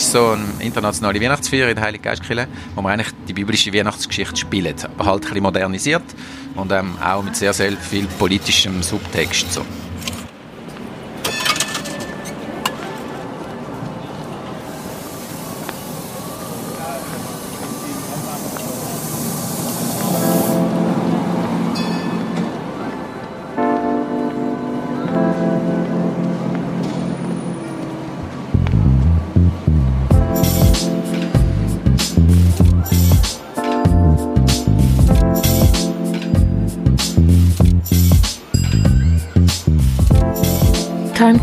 Ist so eine internationale Weihnachtsfeier in der Heilige Geistkirche, wo wir eigentlich die biblische Weihnachtsgeschichte spielen, aber halt ein bisschen modernisiert und ähm, auch mit sehr, sehr viel politischem Subtext. So.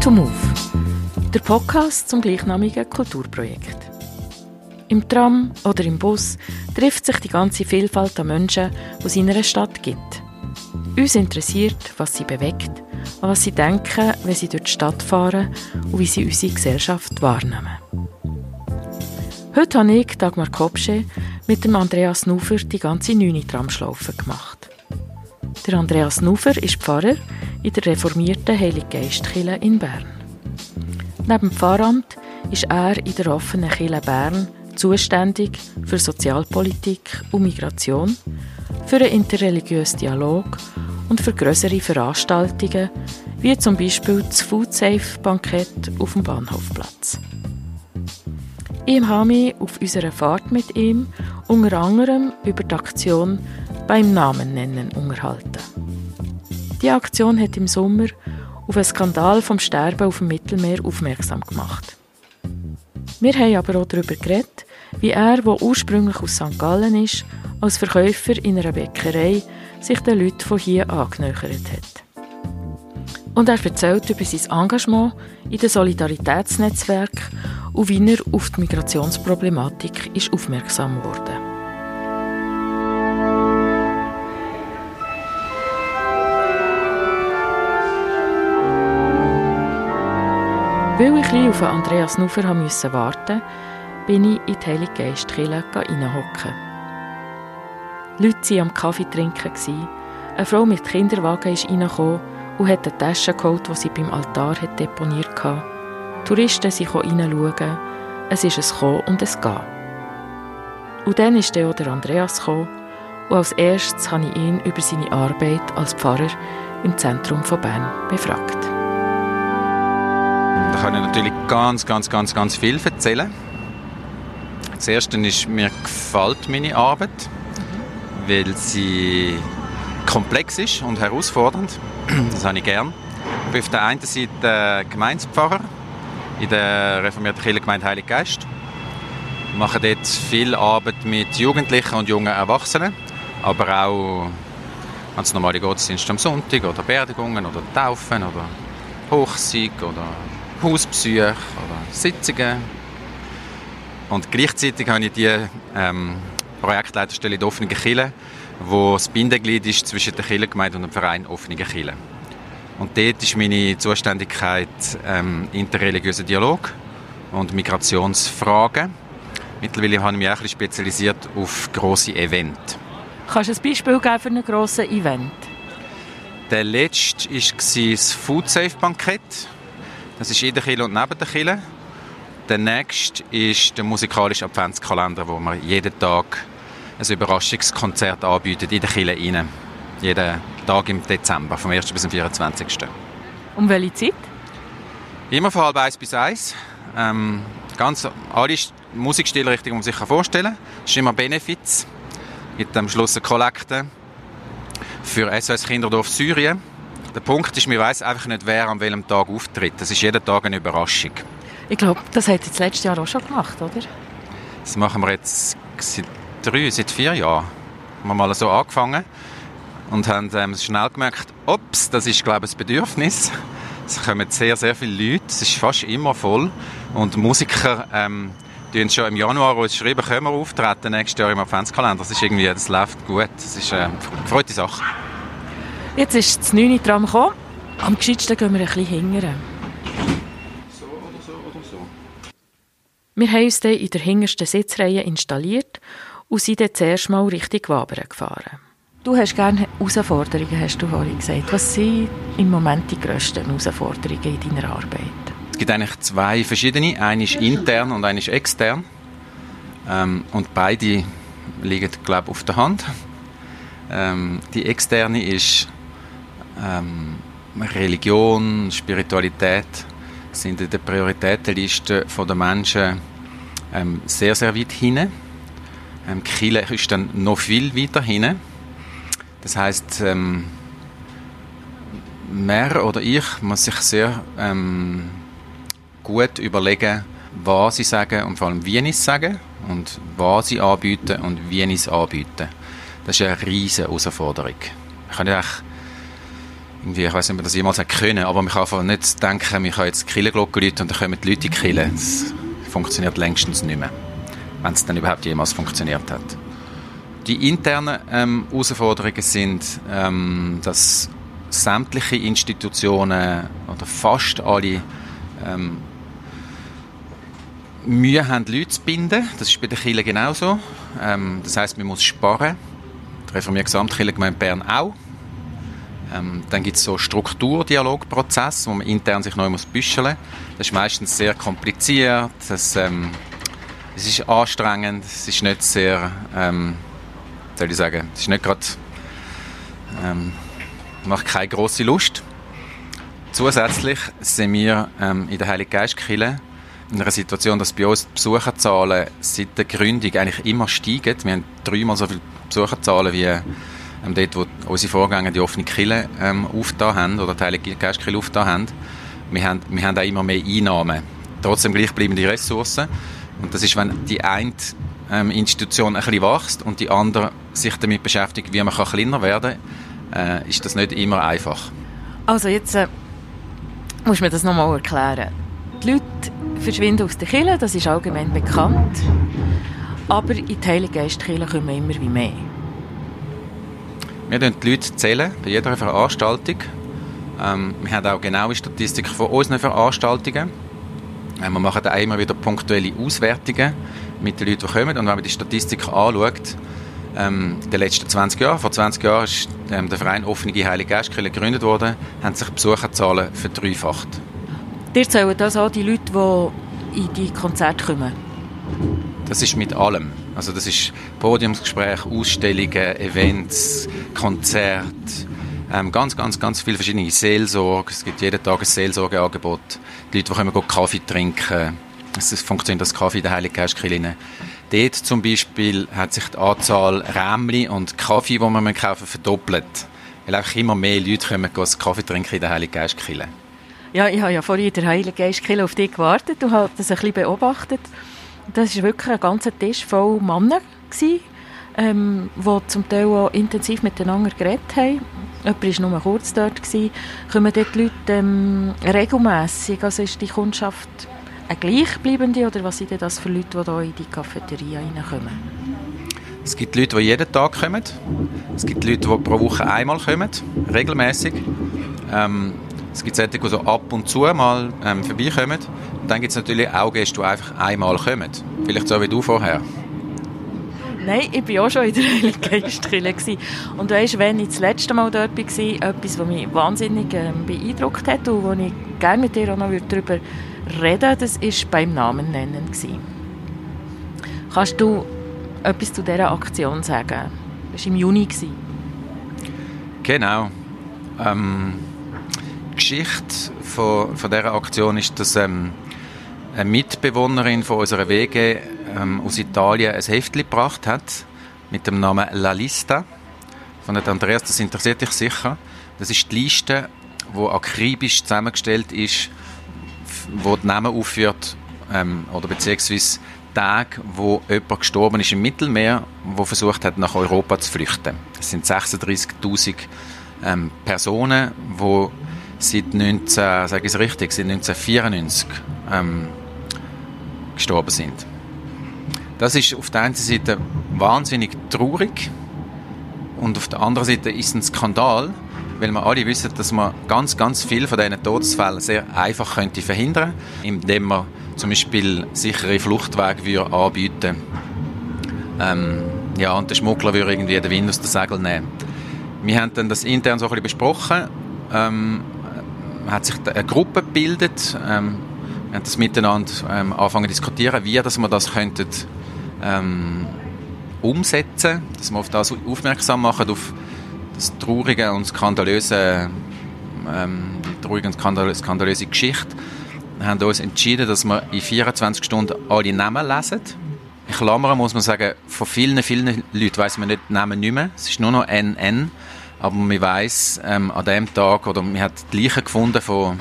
To Move, der Podcast zum gleichnamigen Kulturprojekt. Im Tram oder im Bus trifft sich die ganze Vielfalt an Menschen, die es in einer Stadt gibt. Uns interessiert, was sie bewegt, an was sie denken, wenn sie durch die Stadt fahren und wie sie unsere Gesellschaft wahrnehmen. Heute habe ich, Dagmar Kopsche, mit dem Andreas Nufer die ganze neune Tramschlaufe gemacht. Der Andreas Nufer ist Pfarrer in der reformierten Heiliggeistkirche in Bern. Neben dem Pfarramt ist er in der offenen Kirche Bern zuständig für Sozialpolitik und Migration, für einen interreligiösen Dialog und für größere Veranstaltungen, wie zum Beispiel das Food Safe Bankett auf dem Bahnhofplatz. Ich habe mich auf unserer Fahrt mit ihm unter anderem über die Aktion beim Namen nennen unterhalten. Die Aktion hat im Sommer auf einen Skandal vom Sterben auf dem Mittelmeer aufmerksam gemacht. Wir haben aber auch darüber geredet, wie er, der ursprünglich aus St. Gallen ist, als Verkäufer in einer Bäckerei sich den Leuten von hier angenähert hat. Und er erzählt über sein Engagement in den Solidaritätsnetzwerk und wie er auf die Migrationsproblematik ist aufmerksam wurde. Weil ich ein auf Andreas Nufer musste warten, bin ich in die Heilige Geistkirche reinhocken. Leute waren am Kaffee trinken. Eine Frau mit Kinderwagen ist reingekommen und hat eine Tasche geholt, die sie beim Altar deponiert hatte. Touristen sind hineinschauen. Es ist ein Kommen und ein Gehen. Und dann ist auch der Andreas gekommen und als erstes habe ich ihn über seine Arbeit als Pfarrer im Zentrum von Bern befragt. Da kann ich natürlich ganz, ganz, ganz, ganz viel erzählen. Das Erste ist, mir gefällt meine Arbeit, mhm. weil sie komplex ist und herausfordernd. Das habe ich gern. Ich bin auf der einen Seite Gemeindepfarrer in der reformierten Kirchengemeinde Heilig Geist. Wir machen dort viel Arbeit mit Jugendlichen und jungen Erwachsenen, aber auch ganz normale Gottesdienste am Sonntag oder Beerdigungen oder Taufen oder Hochsieg oder Hausbesuche oder Sitzungen. Und gleichzeitig habe ich die ähm, Projektleiterstelle in der offenen Kirche, wo das Bindeglied ist zwischen der Kirchengemeinde und dem Verein Offene Kirche. Und dort ist meine Zuständigkeit ähm, interreligiöser Dialog und Migrationsfragen. Mittlerweile habe ich mich auch ein spezialisiert auf grosse Events. Kannst du ein Beispiel geben für ein grosses Event? Der letzte war das Food Safe Bankett das ist in der Kille und neben der Kille. Der nächste ist der musikalische Adventskalender, wo wir jeden Tag ein Überraschungskonzert anbieten in der Kille rein. Jeden Tag im Dezember, vom 1. bis zum 24. Um welche Zeit? Immer von halb eins bis eins. Ähm, ganz alle Musikstilrichtungen, die man sich vorstellen kann. Es ist immer Benefits. Mit am Schluss eine Kollekte für SOS Kinderdorf Syrien. Der Punkt ist, man weiß einfach nicht, wer an welchem Tag auftritt. Das ist jeden Tag eine Überraschung. Ich glaube, das hat das letzte Jahr auch schon gemacht, oder? Das machen wir jetzt seit drei, seit vier Jahren. Wir haben mal so angefangen und haben ähm, schnell gemerkt, ups, das ist, glaube ich, ein Bedürfnis. Es kommen sehr, sehr viele Leute, es ist fast immer voll und Musiker ähm, die schon im Januar uns schreiben, können wir auftreten nächstes Jahr im Adventskalender. Das ist irgendwie, das läuft gut. Das ist eine äh, freute Sache. Jetzt ist das 9. Tram gekommen. Am gescheitsten gehen wir ein bisschen hingern. So oder so oder so. Wir haben uns in der hintersten Sitzreihe installiert und sind dann zuerst mal Richtung Wabern gefahren. Du hast gerne Herausforderungen, hast du vorhin gesagt. Was sind im Moment die grössten Herausforderungen in deiner Arbeit? Es gibt eigentlich zwei verschiedene. Eine ist intern und eine ist extern. Ähm, und beide liegen, glaube ich, auf der Hand. Ähm, die externe ist ähm, Religion, Spiritualität sind in der Prioritätenliste der Menschen ähm, sehr, sehr weit hinten. Ähm, Chile ist dann noch viel weiter hinten. Das heißt, ähm, mehr oder ich muss sich sehr ähm, gut überlegen, was sie sagen und vor allem wie ich es sage und was sie anbieten und wie ich es anbiete. Das ist eine riesige Herausforderung. Ich kann ja irgendwie, ich weiß nicht, ob man das jemals können, aber man kann einfach nicht denken, man kann jetzt die Kirchenglocke läuten und dann kommen die Leute Kirche. Das funktioniert längstens nicht mehr, wenn es dann überhaupt jemals funktioniert hat. Die internen ähm, Herausforderungen sind, ähm, dass sämtliche Institutionen oder fast alle ähm, Mühe haben, Leute zu binden. Das ist bei den Kirchen genauso. Ähm, das heißt, man muss sparen. Die reformierte Gesamtkirchengemeinde Bern auch. Ähm, dann gibt es so Strukturdialogprozesse, wo man intern sich neu muss büscheln. Das ist meistens sehr kompliziert. Ähm, es ist anstrengend. Es ist nicht sehr, ähm, soll ich sagen, es ist nicht gerade, ähm, macht keine große Lust. Zusätzlich sind wir ähm, in der Heilige Geistkirche in einer Situation, dass bei uns die Besucherzahlen seit der Gründung eigentlich immer steigen. Wir haben dreimal so viele Besucherzahlen wie ähm, dort, wo unsere Vorgänger die offene Kille ähm, aufgetan haben oder Heilige Geistkirche aufgetan haben. Wir haben, wir haben auch immer mehr Einnahmen. Trotzdem bleiben die Ressourcen. Und das ist, wenn die eine ähm, Institution ein bisschen wächst und die andere sich damit beschäftigt, wie man kann kleiner werden kann, äh, ist das nicht immer einfach. Also jetzt äh, muss mir das nochmal erklären. Die Leute verschwinden aus der Kirche, das ist allgemein bekannt. Aber in die Heilige Geistkirche kommen immer wie mehr. Wir zählen die Leute zählen bei jeder Veranstaltung. Ähm, wir haben auch genaue Statistiken von unseren Veranstaltungen. Ähm, wir machen auch immer wieder punktuelle Auswertungen mit den Leuten, die kommen. Und wenn man die Statistik anschaut, ähm, in den letzten 20 Jahren, vor 20 Jahren ist ähm, der Verein Offene Heilige Geistkirche gegründet worden, haben sich die Besucherzahlen verdreifacht. Dir zählen das auch die Leute, die in die Konzerte kommen? Das ist mit allem. Also das ist Podiumsgespräche, Ausstellungen, Events, Konzerte, ähm, ganz, ganz, ganz viele verschiedene Seelsorge. Es gibt jeden Tag ein Seelsorgeangebot. Die Leute, die können Kaffee trinken. Es funktioniert das Kaffee in der Heiligen Geistkirche. Dort zum Beispiel hat sich die Anzahl Rämli und Kaffee, die man kaufen verdoppelt. Weil einfach immer mehr Leute kommen, Kaffee trinken in der Heiligen Geistkirche. Ja, ich habe ja vorhin in der Heiligen Geistkirche auf dich gewartet und habe das ein bisschen beobachtet. Das war wirklich ein ganzer Tisch voll Männer, gewesen, ähm, die zum Teil auch intensiv miteinander geredet haben. Jemand war nur kurz dort. Gewesen. Kommen dort die Leute ähm, regelmässig? Also ist die Kundschaft eine gleichbleibende oder was sind das für Leute, die hier in die Cafeteria reinkommen? Es gibt Leute, die jeden Tag kommen. Es gibt Leute, die pro Woche einmal kommen, regelmäßig. Ähm, es gibt solche, die so ab und zu mal ähm, vorbeikommen. Und dann gibt es natürlich auch Gäste, die einfach einmal kommen. Vielleicht so wie du vorher. Nein, ich war auch schon in der Heiligen Geistkirche. Und weißt, wenn ich das letzte Mal dort war, etwas, was mich wahnsinnig ähm, beeindruckt hat und wo ich gerne mit dir auch noch darüber reden würde, das war beim Namen nennen. Kannst du etwas zu dieser Aktion sagen? Das war im Juni. Genau. Ähm, Geschichte von, von dieser Aktion ist, dass ähm, eine Mitbewohnerin von unserer WG ähm, aus Italien ein Heftchen gebracht hat mit dem Namen La Lista von Andreas. Das interessiert dich sicher. Das ist die Liste, die akribisch zusammengestellt ist, wo die Namen aufführt ähm, oder beziehungsweise Tage, wo jemand gestorben ist im Mittelmeer, wo versucht hat, nach Europa zu flüchten. Es sind 36.000 ähm, Personen, die seit 19, sage ich es richtig, seit 1994 ähm, gestorben sind. Das ist auf der einen Seite wahnsinnig traurig und auf der anderen Seite ist ein Skandal, weil wir alle wissen, dass man ganz, ganz viele von diesen Todesfällen sehr einfach könnte verhindern indem man zum Beispiel sichere Fluchtwege anbieten ähm, ja, und der Schmuggler würde irgendwie den Wind aus den Segeln nehmen. Wir haben dann das intern so ein bisschen besprochen ähm, hat sich eine Gruppe gebildet, ähm, Wir haben das miteinander ähm, anfangen zu diskutieren, wie dass wir das könnten, ähm, umsetzen, dass wir auf das aufmerksam machen, auf das traurige und skandalöse, ähm, die traurige und skandalöse Geschichte. Wir haben uns entschieden, dass wir in 24 Stunden alle Namen lesen. In Klammern muss man sagen, von vielen, vielen Leuten weiss man nicht Namen nicht mehr. Es ist nur noch NN. Aber man weiss, ähm, an dem Tag, oder man hat die Leichen gefunden von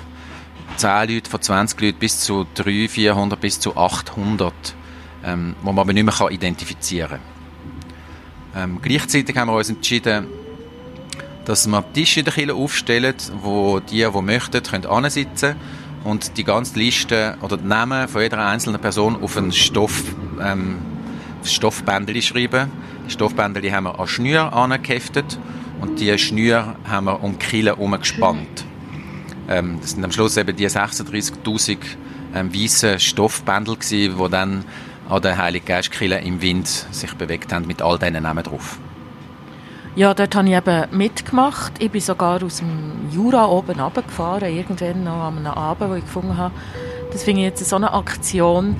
10 Leuten, von 20 Leuten bis zu 300, 400, bis zu 800, ähm, wo man aber nicht mehr identifizieren kann. Ähm, gleichzeitig haben wir uns entschieden, dass wir Tische in der Kirche aufstellen, wo die, die möchten, können ansitzen und die ganze Liste oder die Namen von jeder einzelnen Person auf ein Stoff, ähm, Stoffbändchen schreiben. Die Stoffbändchen haben wir an Schnür angeheftet und die Schnür haben wir um die Kille herumgespannt. Ähm, das sind am Schluss eben die 36'000 ähm, weißen Stoffbändel gewesen, die dann an der Heiligen Geistkille im Wind sich bewegt haben mit all diesen Namen drauf. Ja, dort habe ich eben mitgemacht. Ich bin sogar aus dem Jura oben runtergefahren, irgendwann noch an einem Abend, wo ich gefunden habe, das finde ich jetzt so eine Aktion,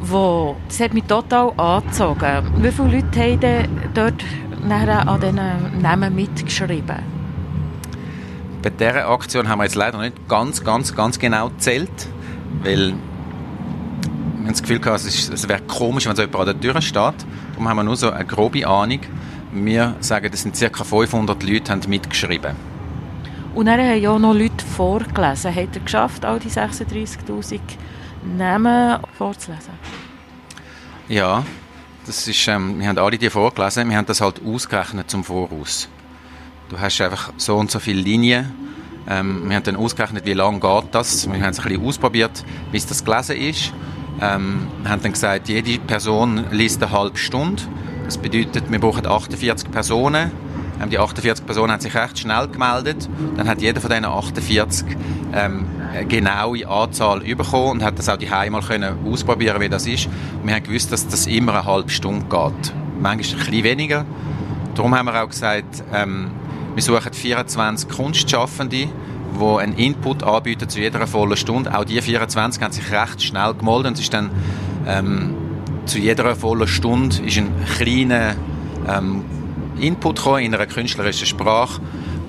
wo, das hat mich total angezogen. Wie viele Leute haben dort nachher an diesen Namen mitgeschrieben? Bei dieser Aktion haben wir jetzt leider nicht ganz, ganz, ganz genau gezählt, weil wir haben das Gefühl gehabt, es, es wäre komisch, wenn so jemand an der Tür steht. Darum haben wir nur so eine grobe Ahnung. Wir sagen, es sind ca. 500 Leute haben mitgeschrieben. Und dann haben ja auch noch Leute vorgelesen. Hat er geschafft, all die 36'000 Namen vorzulesen? Ja, das ist, ähm, wir haben alle die vorgelesen, wir haben das halt ausgerechnet zum Voraus. Du hast einfach so und so viele Linien. Ähm, wir haben dann ausgerechnet, wie lange geht das. Wir haben es ein bisschen ausprobiert, bis das gelesen ist. Ähm, wir haben dann gesagt, jede Person liest eine halbe Stunde. Das bedeutet, wir brauchen 48 Personen. Ähm, die 48 Personen haben sich recht schnell gemeldet. Dann hat jeder von diesen 48 ähm, eine genaue Anzahl bekommen und hat das auch die mal ausprobieren, wie das ist. wir haben gewusst, dass das immer eine halbe Stunde geht. Manchmal ein bisschen weniger. Darum haben wir auch gesagt, ähm, wir suchen 24 Kunstschaffende, die einen Input anbieten zu jeder vollen Stunde. Auch die 24 haben sich recht schnell gemeldet und es ist dann ähm, zu jeder vollen Stunde ist ein kleiner ähm, Input in einer künstlerischen Sprache.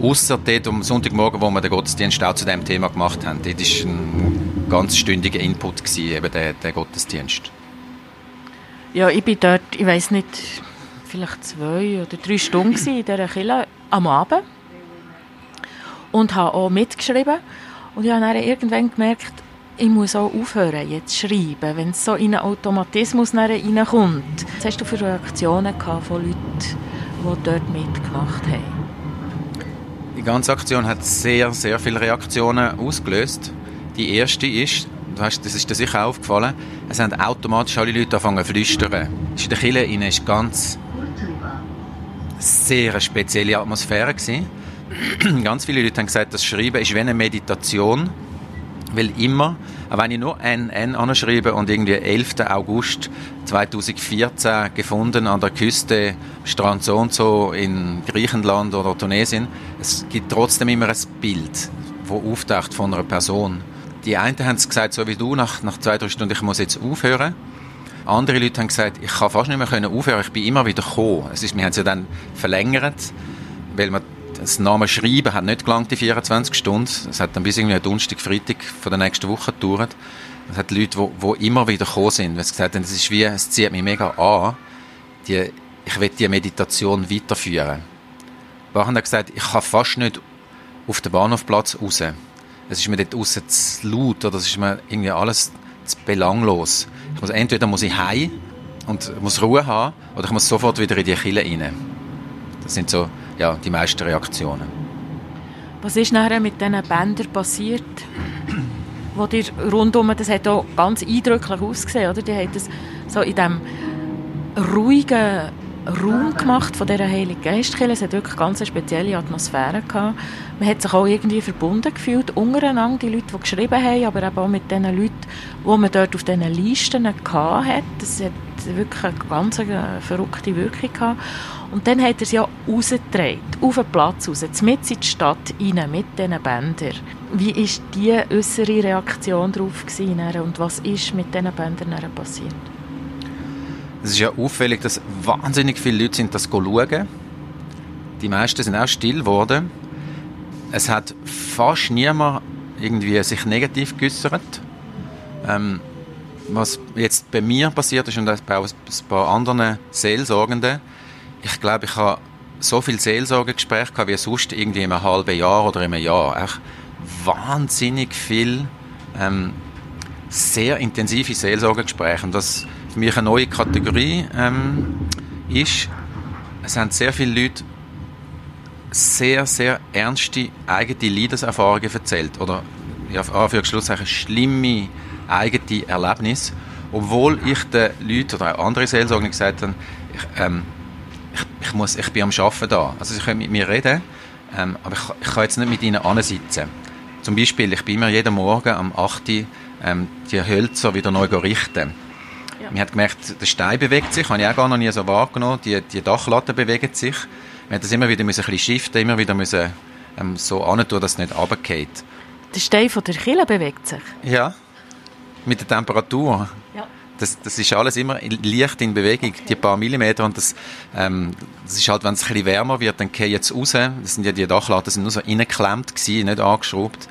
Außer dort am Sonntagmorgen, wo wir den Gottesdienst auch zu diesem Thema gemacht haben. Dort war ein ganz stündiger Input, gewesen, eben der, der Gottesdienst. Ja, ich bin dort, ich weiß nicht, vielleicht zwei oder drei Stunden in dieser Kirche am Abend und habe auch mitgeschrieben. Und ich habe dann irgendwann gemerkt, ich muss auch aufhören, jetzt zu schreiben, wenn es so in einen Automatismus reinkommt. Was hast du für Reaktionen von Leuten, die dort mitgemacht haben? Die ganze Aktion hat sehr, sehr viele Reaktionen ausgelöst. Die erste ist, das ist dir sicher aufgefallen, es haben automatisch alle Leute angefangen zu flüstern. in der Kille ist ganz sehr spezielle Atmosphäre gewesen. ganz viele Leute haben gesagt, das Schreiben ist wie eine Meditation weil immer, auch wenn ich nur NN anschreibe und irgendwie 11. August 2014 gefunden an der Küste, Strand so und so in Griechenland oder Tunesien, es gibt trotzdem immer ein Bild, wo auftaucht von einer Person. Die einen haben es gesagt, so wie du, nach, nach zwei, drei Stunden, ich muss jetzt aufhören. Andere Leute haben gesagt, ich kann fast nicht mehr aufhören, ich bin immer wieder gekommen. Es ist, wir haben es ja dann verlängert, weil man das Namen schreiben hat nicht gelangt, die 24 Stunden. Es hat dann bis irgendwie Donnerstag, Freitag von der nächsten Woche gedauert. Es hat Leute, die, die immer wieder gekommen sind, weil sie gesagt haben, es ist wie, es zieht mich mega an, die, ich will diese Meditation weiterführen. Ein haben gesagt, ich kann fast nicht auf den Bahnhofplatz raus. Es ist mir dort raus zu laut oder es ist mir irgendwie alles zu belanglos. Ich muss, entweder muss ich heim und muss Ruhe haben oder ich muss sofort wieder in die Kille rein. Das sind so ja, die meisten Reaktionen. Was ist nachher mit diesen Bändern passiert? wo dir rundum, das hat auch ganz eindrücklich ausgesehen, oder? Die haben das so in diesem ruhigen Raum gemacht von dieser Heiligen Geistkirche. Es hat wirklich ganz eine spezielle Atmosphäre gehabt. Man hat sich auch irgendwie verbunden gefühlt, untereinander, die Leute, die geschrieben haben, aber eben auch mit den Leuten, die man dort auf diesen Listen hatte. Das hat wirklich eine ganz verrückte Wirkung gehabt. Und dann hat er sie ja rausgetragen, auf den Platz raus, mit in die Stadt rein, mit diesen Bändern. Wie war die äußere Reaktion darauf und was ist mit diesen Bändern passiert? Es ist ja auffällig, dass wahnsinnig viele Leute sind das schauen. Die meisten sind auch still geworden. Es hat fast niemand irgendwie sich negativ geäußert. Ähm, was jetzt bei mir passiert ist und bei ein paar anderen Seelsorgenden, ich glaube, ich habe so viele Seelsorgegespräche gehabt wie sonst irgendwie in einem halben Jahr oder in einem Jahr. Echt wahnsinnig viel ähm, sehr intensive Seelsorgegespräche. Und das für mich eine neue Kategorie ähm, ist, es haben sehr viele Leute sehr, sehr ernste eigene Leidenserfahrungen erzählt. Oder, ja, Anführungszeichen, schlimme eigene Erlebnisse. Obwohl ich den Leuten oder auch andere Seelsorger gesagt habe, ich, ähm, ich, muss, ich bin am Arbeiten da. Also sie können mit mir reden, ähm, aber ich, ich, kann jetzt nicht mit ihnen ansitzen. Zum Beispiel, ich bin immer jeden Morgen am 8. Uhr ähm, die Hölzer wieder neu richten. Ja. Man hat gemerkt, der Stein bewegt sich, habe ich auch gar noch nie so wahrgenommen. Die, die Dachlatte bewegt sich. Wir haben das immer wieder müssen ein bisschen shiften, immer wieder müssen, ähm, so antun, dass es nicht runtergeht. Der Stein von der Kille bewegt sich? Ja, mit der Temperatur. Ja. Das, das ist alles immer leicht in Bewegung, okay. die paar Millimeter. Und das, ähm, das ist halt, wenn es ein bisschen wärmer wird, dann gehen jetzt raus. Das sind ja die Dachlatten, sind nur so reingeklemmt gewesen, nicht angeschraubt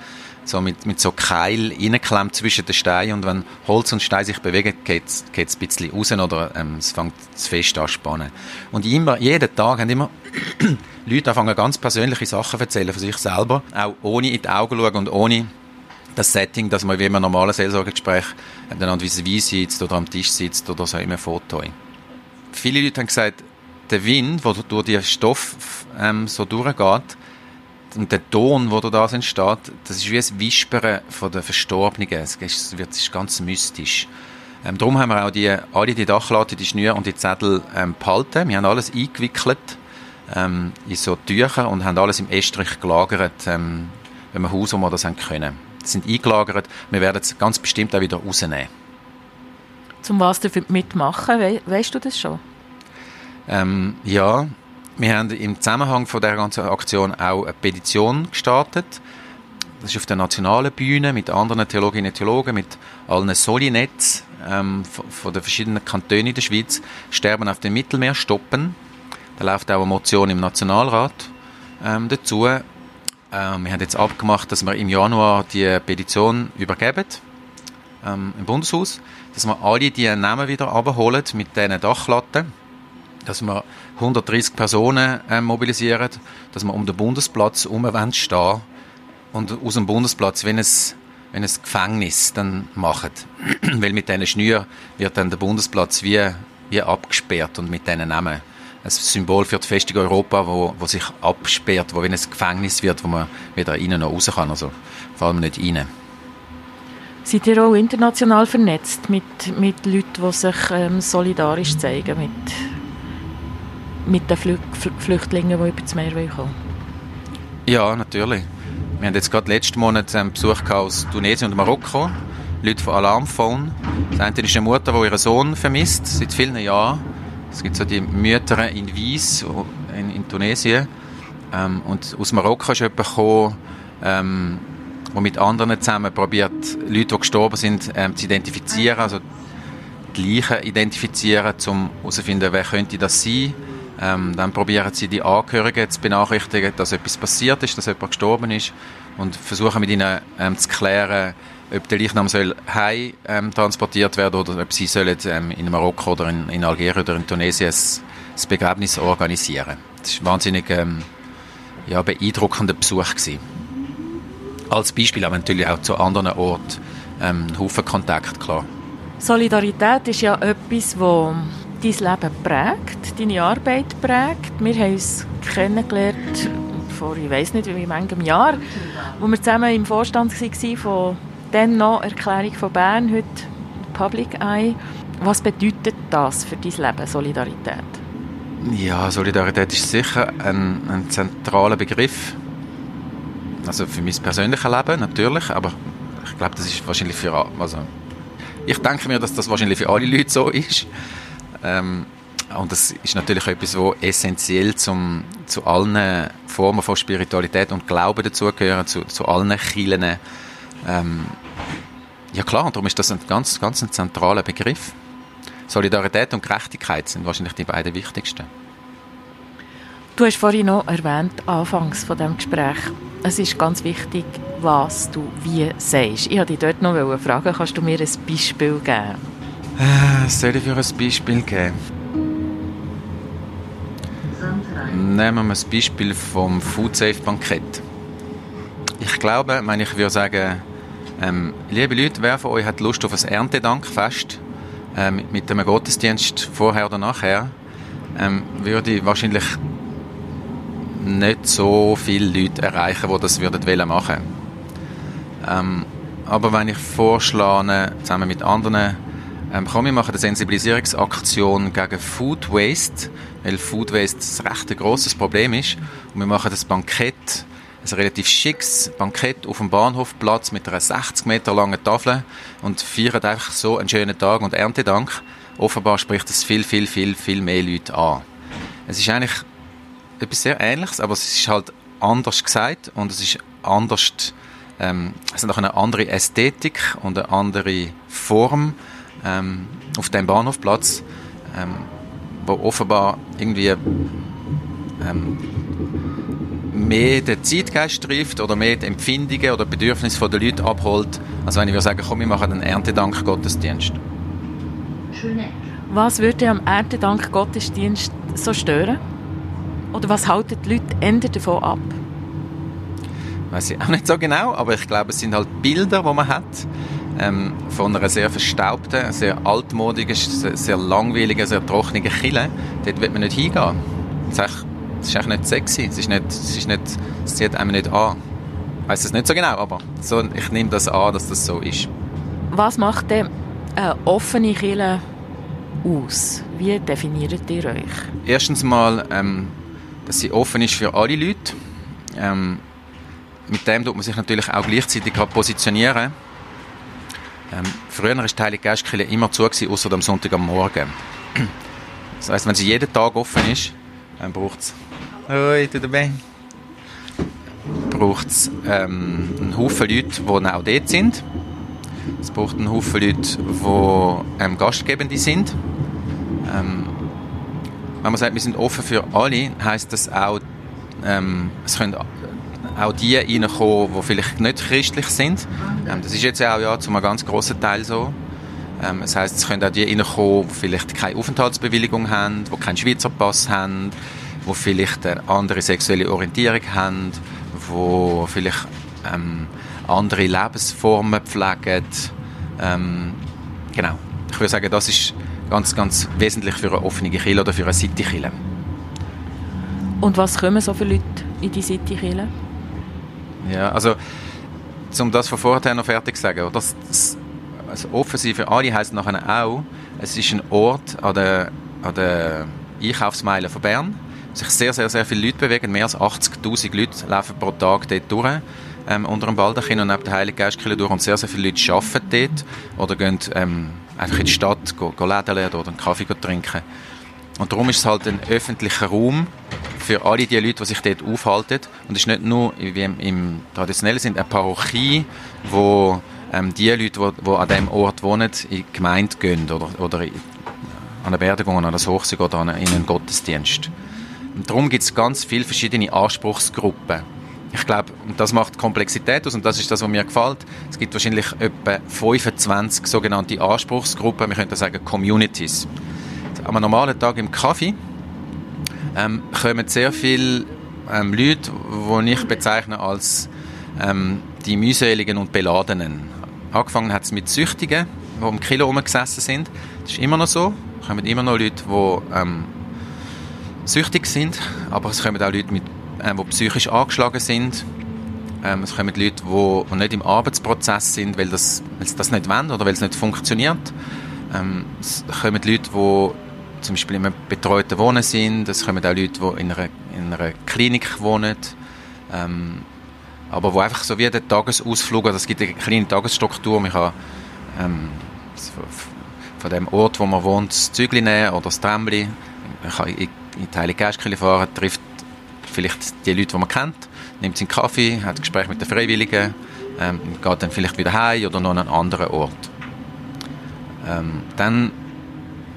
so mit, mit so Keil reinklemmt zwischen den Steinen und wenn Holz und Stein sich bewegen, geht es ein bisschen raus oder ähm, es fängt zu fest an spannen. Und immer, jeden Tag haben immer Leute anfangen ganz persönliche Sachen erzählen von sich selber, auch ohne in die Augen schauen und ohne das Setting, dass man wie im normalen Seelsorgegespräch miteinander vis-à-vis sitzt oder am Tisch sitzt oder so in einem Foto. Viele Leute haben gesagt, der Wind, der durch den Stoff ähm, so durchgeht, und der Ton, der da entsteht, das ist wie ein Wispern von den Verstorbenen. Es ist ganz mystisch. Ähm, darum haben wir auch die, alle die Dachlatte, die Schnüre und die Zettel ähm, behalten. Wir haben alles eingewickelt ähm, in so Tücher und haben alles im Estrich gelagert, ähm, wenn wir Haus, wir das haben können. Sind eingelagert. Wir werden es ganz bestimmt auch wieder rausnehmen. Zum was dafür mitmachen? We weißt du das schon? Ähm, ja, wir haben im Zusammenhang von der ganzen Aktion auch eine Petition gestartet. Das ist auf der nationalen Bühne mit anderen Theologinnen und Theologen, mit allen Solinetz ähm, von, von den verschiedenen Kantonen in der Schweiz. Sterben auf dem Mittelmeer stoppen. Da läuft auch eine Motion im Nationalrat ähm, dazu. Ähm, wir haben jetzt abgemacht, dass wir im Januar die Petition übergeben ähm, im Bundeshaus, dass wir alle die Namen wieder abholen mit diesen Dachlatten dass wir 130 Personen äh, mobilisieren, dass wir um den Bundesplatz herum stehen und aus dem Bundesplatz, wenn es wenn es Gefängnis dann machen. Weil mit diesen Schnüren wird dann der Bundesplatz wie, wie abgesperrt und mit diesen Namen. Ein Symbol für die Festung Europa, wo, wo sich absperrt, wo wie ein Gefängnis wird, wo man weder rein noch raus kann. Also vor allem nicht rein. Seid ihr auch international vernetzt mit, mit Leuten, die sich ähm, solidarisch zeigen mit mit den Flü Flüchtlingen, die über das Meer kommen Ja, natürlich. Wir haben jetzt gerade letzten Monat einen Besuch aus Tunesien und Marokko. Leute von Alarmphone. Das eine ist eine Mutter, die ihren Sohn vermisst, seit vielen Jahren. Es gibt so die Mütter in Wies in, in Tunesien. Ähm, und aus Marokko ist jemand gekommen, ähm, der mit anderen zusammen probiert, Leute, die gestorben sind, ähm, zu identifizieren, also die Leichen identifizieren, um herauszufinden, wer könnte das sein. Ähm, dann probieren sie die Angehörigen zu benachrichtigen, dass etwas passiert ist, dass jemand gestorben ist und versuchen mit ihnen ähm, zu klären, ob der Leichnam soll heim ähm, transportiert werden oder ob sie sollen ähm, in Marokko oder in, in Algerien oder in Tunesien das Begräbnis organisieren. Das war ein wahnsinnig ähm, ja, beeindruckender Besuch gewesen. Als Beispiel aber natürlich auch zu anderen Orten ähm, Haufen Kontakt, klar. Solidarität ist ja etwas, das dein Leben prägt, deine Arbeit prägt. Wir haben uns kennengelernt vor, ich weiß nicht, wie manchem Jahr, wo wir zusammen im Vorstand waren von dann noch Erklärung von Bern, heute Public Eye. Was bedeutet das für dein Leben, Solidarität? Ja, Solidarität ist sicher ein, ein zentraler Begriff. Also für mein persönliches Leben natürlich, aber ich glaube, das ist wahrscheinlich für also ich denke mir, dass das wahrscheinlich für alle Leute so ist. Ähm, und das ist natürlich etwas, was essentiell zum, zu allen Formen von Spiritualität und Glauben dazugehören, zu, zu allen Kirchen. Ähm, ja klar, und darum ist das ein ganz, ganz ein zentraler Begriff. Solidarität und Gerechtigkeit sind wahrscheinlich die beiden wichtigsten. Du hast vorhin noch erwähnt, anfangs von dem Gespräch, es ist ganz wichtig, was du wie sagst. Ich wollte dich dort noch fragen, kannst du mir ein Beispiel geben? Äh, soll ich für ein Beispiel geben? Nehmen wir das Beispiel vom Food Safe Bankett. Ich glaube, meine ich würde sagen, ähm, liebe Leute, wer von euch hat Lust auf ein Erntedankfest ähm, mit einem Gottesdienst vorher oder nachher, ähm, würde ich wahrscheinlich nicht so viele Leute erreichen, die das würden machen ähm, Aber wenn ich vorschlage, zusammen mit anderen, ähm, komm, wir machen eine Sensibilisierungsaktion gegen Food Waste, weil Food Waste ein recht grosses Problem ist. Und wir machen das Bankett, ein relativ schickes Bankett auf dem Bahnhofplatz mit einer 60 Meter langen Tafel und feiern einfach so einen schönen Tag und Erntedank. Offenbar spricht das viel, viel, viel, viel mehr Leute an. Es ist eigentlich etwas sehr Ähnliches, aber es ist halt anders gesagt und es ist anders, ähm, es hat auch eine andere Ästhetik und eine andere Form ähm, auf dem Bahnhofplatz, ähm, wo offenbar irgendwie ähm, mehr den Zeitgeist trifft oder mehr die Empfindungen oder Bedürfnisse der Leute abholt, als wenn ich sagen komm, wir machen einen Erntedank-Gottesdienst. Was würde am Erntedank-Gottesdienst so stören? Oder was halten die Leute eher davon ab? Weiß ich auch nicht so genau, aber ich glaube, es sind halt Bilder, die man hat ähm, von einer sehr verstaubten, sehr altmodigen, sehr langweiligen, sehr trockenen Kille. Dort wird man nicht hingehen. Das ist, das ist echt nicht sexy. Es ist nicht, es ist nicht, es zieht einem nicht an. Ich weiß es nicht so genau, aber so, ich nehme das an, dass das so ist. Was macht denn eine offene Kille aus? Wie definiert ihr euch? Erstens mal ähm, dass sie offen ist für alle Leute. Ähm, mit dem tut man sich natürlich auch gleichzeitig positionieren. Ähm, früher war die Heilige Geistkirche immer zu, außer am Sonntag am Morgen. Das heisst, wenn sie jeden Tag offen ist, dann braucht es Hoi, du dabei? braucht es ähm, einen Haufen Leute, die auch dort sind. Es braucht einen Haufen Leute, die ähm, Gastgebende sind. Ähm, wenn man sagt, wir sind offen für alle, heißt das auch, ähm, es können auch die reinkommen, die vielleicht nicht christlich sind. Ähm, das ist jetzt auch ja zu einem ganz grossen Teil so. Ähm, das heißt, es können auch die reinkommen, die vielleicht keine Aufenthaltsbewilligung haben, die keinen Schweizer Pass haben, die vielleicht eine andere sexuelle Orientierung haben, die vielleicht ähm, andere Lebensformen pflegen. Ähm, genau. Ich würde sagen, das ist ganz, ganz wesentlich für eine offene Kirche oder für eine City-Kirche. Und was kommen so viele Leute in die City-Kirche? Ja, also, um das von vorher noch fertig zu sagen, das, das also offen sein für alle heisst nachher auch, es ist ein Ort an der, an der Einkaufsmeile von Bern, wo sich sehr, sehr, sehr viele Leute bewegen, mehr als 80'000 Leute laufen pro Tag dort durch ähm, unter dem Baldachin und neben der Heiligen Geistkirche durch und sehr, sehr viele Leute arbeiten dort oder gehen ähm, einfach in die Stadt, go, go Läden oder einen Kaffee trinken. Und darum ist es halt ein öffentlicher Raum für alle die Leute, die sich dort aufhalten. Und es ist nicht nur, wie im, im traditionellen Sinn, eine Parochie, wo ähm, die Leute, die, die an diesem Ort wohnen, in die Gemeinde gehen oder, oder in, an eine Beerdigung, an das Hochzeit oder an, in einen Gottesdienst. Und darum gibt es ganz viele verschiedene Anspruchsgruppen ich glaube, das macht Komplexität aus und das ist das, was mir gefällt. Es gibt wahrscheinlich etwa 25 sogenannte Anspruchsgruppen, wir könnten sagen Communities. Am normalen Tag im Kaffee ähm, kommen sehr viele ähm, Leute, die ich bezeichne als ähm, die mühseligen und beladenen. Angefangen hat es mit Süchtigen, die im Kilo rumgesessen sind. Das ist immer noch so. Es kommen immer noch Leute, die ähm, süchtig sind, aber es kommen auch Leute mit äh, die psychisch angeschlagen sind. Ähm, es kommen Leute, die, nicht im Arbeitsprozess sind, weil, das, weil sie das nicht wollen oder weil es nicht funktioniert. Ähm, es kommen Leute, die zum Beispiel in einem betreuten Wohnen sind. Es kommen auch Leute, die in einer, in einer Klinik wohnen. Ähm, aber wo einfach so wie der Tagesausflug, also es gibt eine kleine Tagesstruktur, man kann ähm, von dem Ort, wo man wohnt, das Zügli nehmen oder das Tramli, man kann in, in die Heilige Geistkirche fahren, trifft vielleicht die Leute, die man kennt, nimmt seinen Kaffee, hat ein Gespräch mit den Freiwilligen, ähm, geht dann vielleicht wieder heim oder noch an einen anderen Ort. Ähm, dann,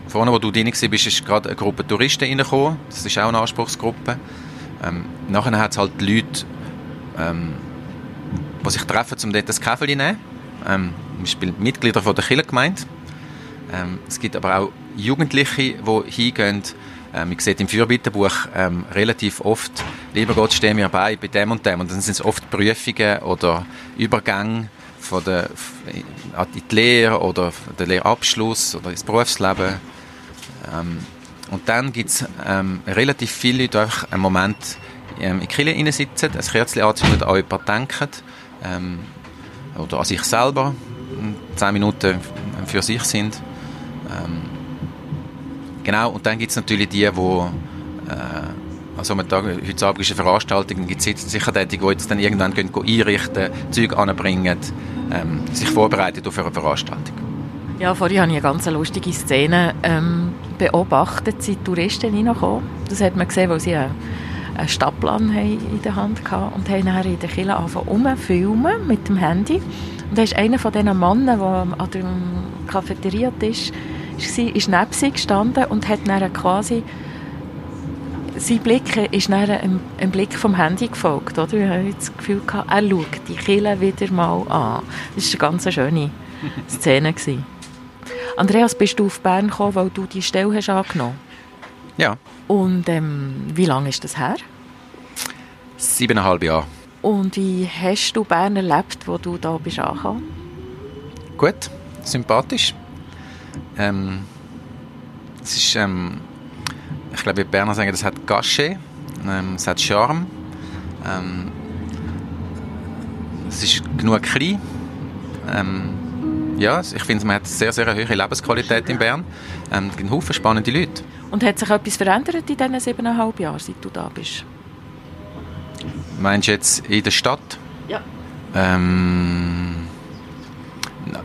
vorne, wo du drin warst, ist gerade eine Gruppe Touristen reingekommen, das ist auch eine Anspruchsgruppe. Ähm, nachher hat es halt Leute, ähm, die sich treffen, um dort das Kaffee zu nehmen. Ähm, zum Beispiel Mitglieder von der Kirchengemeinde. Ähm, es gibt aber auch Jugendliche, die hingehen. Ähm, ich sehe im Fürbittenbuch ähm, relativ oft, lieber Gott, steh mir bei, bei dem und dem. Und dann sind es oft Prüfungen oder Übergänge von der, in die Lehre oder den Lehrabschluss oder ins Berufsleben. Ähm, und dann gibt es ähm, relativ viele Leute, die einen Moment ähm, in die Kirche sitzen, ein Kerzchen anzünden, an jemanden denken ähm, oder an sich selber, zehn Minuten für sich sind. Ähm, genau, und dann gibt es natürlich die, die äh, also am Tag, heute Abend ist eine Veranstaltung, gibt es Sichertätige, die jetzt dann irgendwann gehen, gehen einrichten, Zeug anbringen, ähm, sich vorbereiten auf eine Veranstaltung. Ja, vorhin habe ich eine ganz lustige Szene ähm, beobachtet, sind Touristen reingekommen. Das hat man gesehen, weil sie einen, Stadtplan in der Hand hatten und haben dann in der Kirche angefangen filmen mit dem Handy. Und da ist einer von diesen Männern, der an der Cafeteria ist, ist neben sie gestanden und hat dann quasi sein Blick ist dann einem, einem Blick vom Handy gefolgt. Oder? Ich habe das Gefühl, gehabt, er schaut die Kille wieder mal an. Das war eine ganz schöne Szene. Gewesen. Andreas, bist du auf Bern gekommen, weil du die Stelle hast angenommen Ja. Und ähm, wie lange ist das her? Siebeneinhalb Jahre. Und wie hast du Bern erlebt, wo du da bist angekommen? Gut, sympathisch. Ähm, es ist, ähm, ich glaube, die Berner sagen, das hat Cachet, ähm, es hat Charme. Ähm, es ist genug klein. Ähm, ja, ich finde, man hat sehr, sehr hohe Lebensqualität in Bern. Ähm, es gibt Haufen spannende Leute. Und hat sich etwas verändert in diesen siebeneinhalb Jahren, seit du da bist? Meinst du jetzt in der Stadt? Ja. Ähm,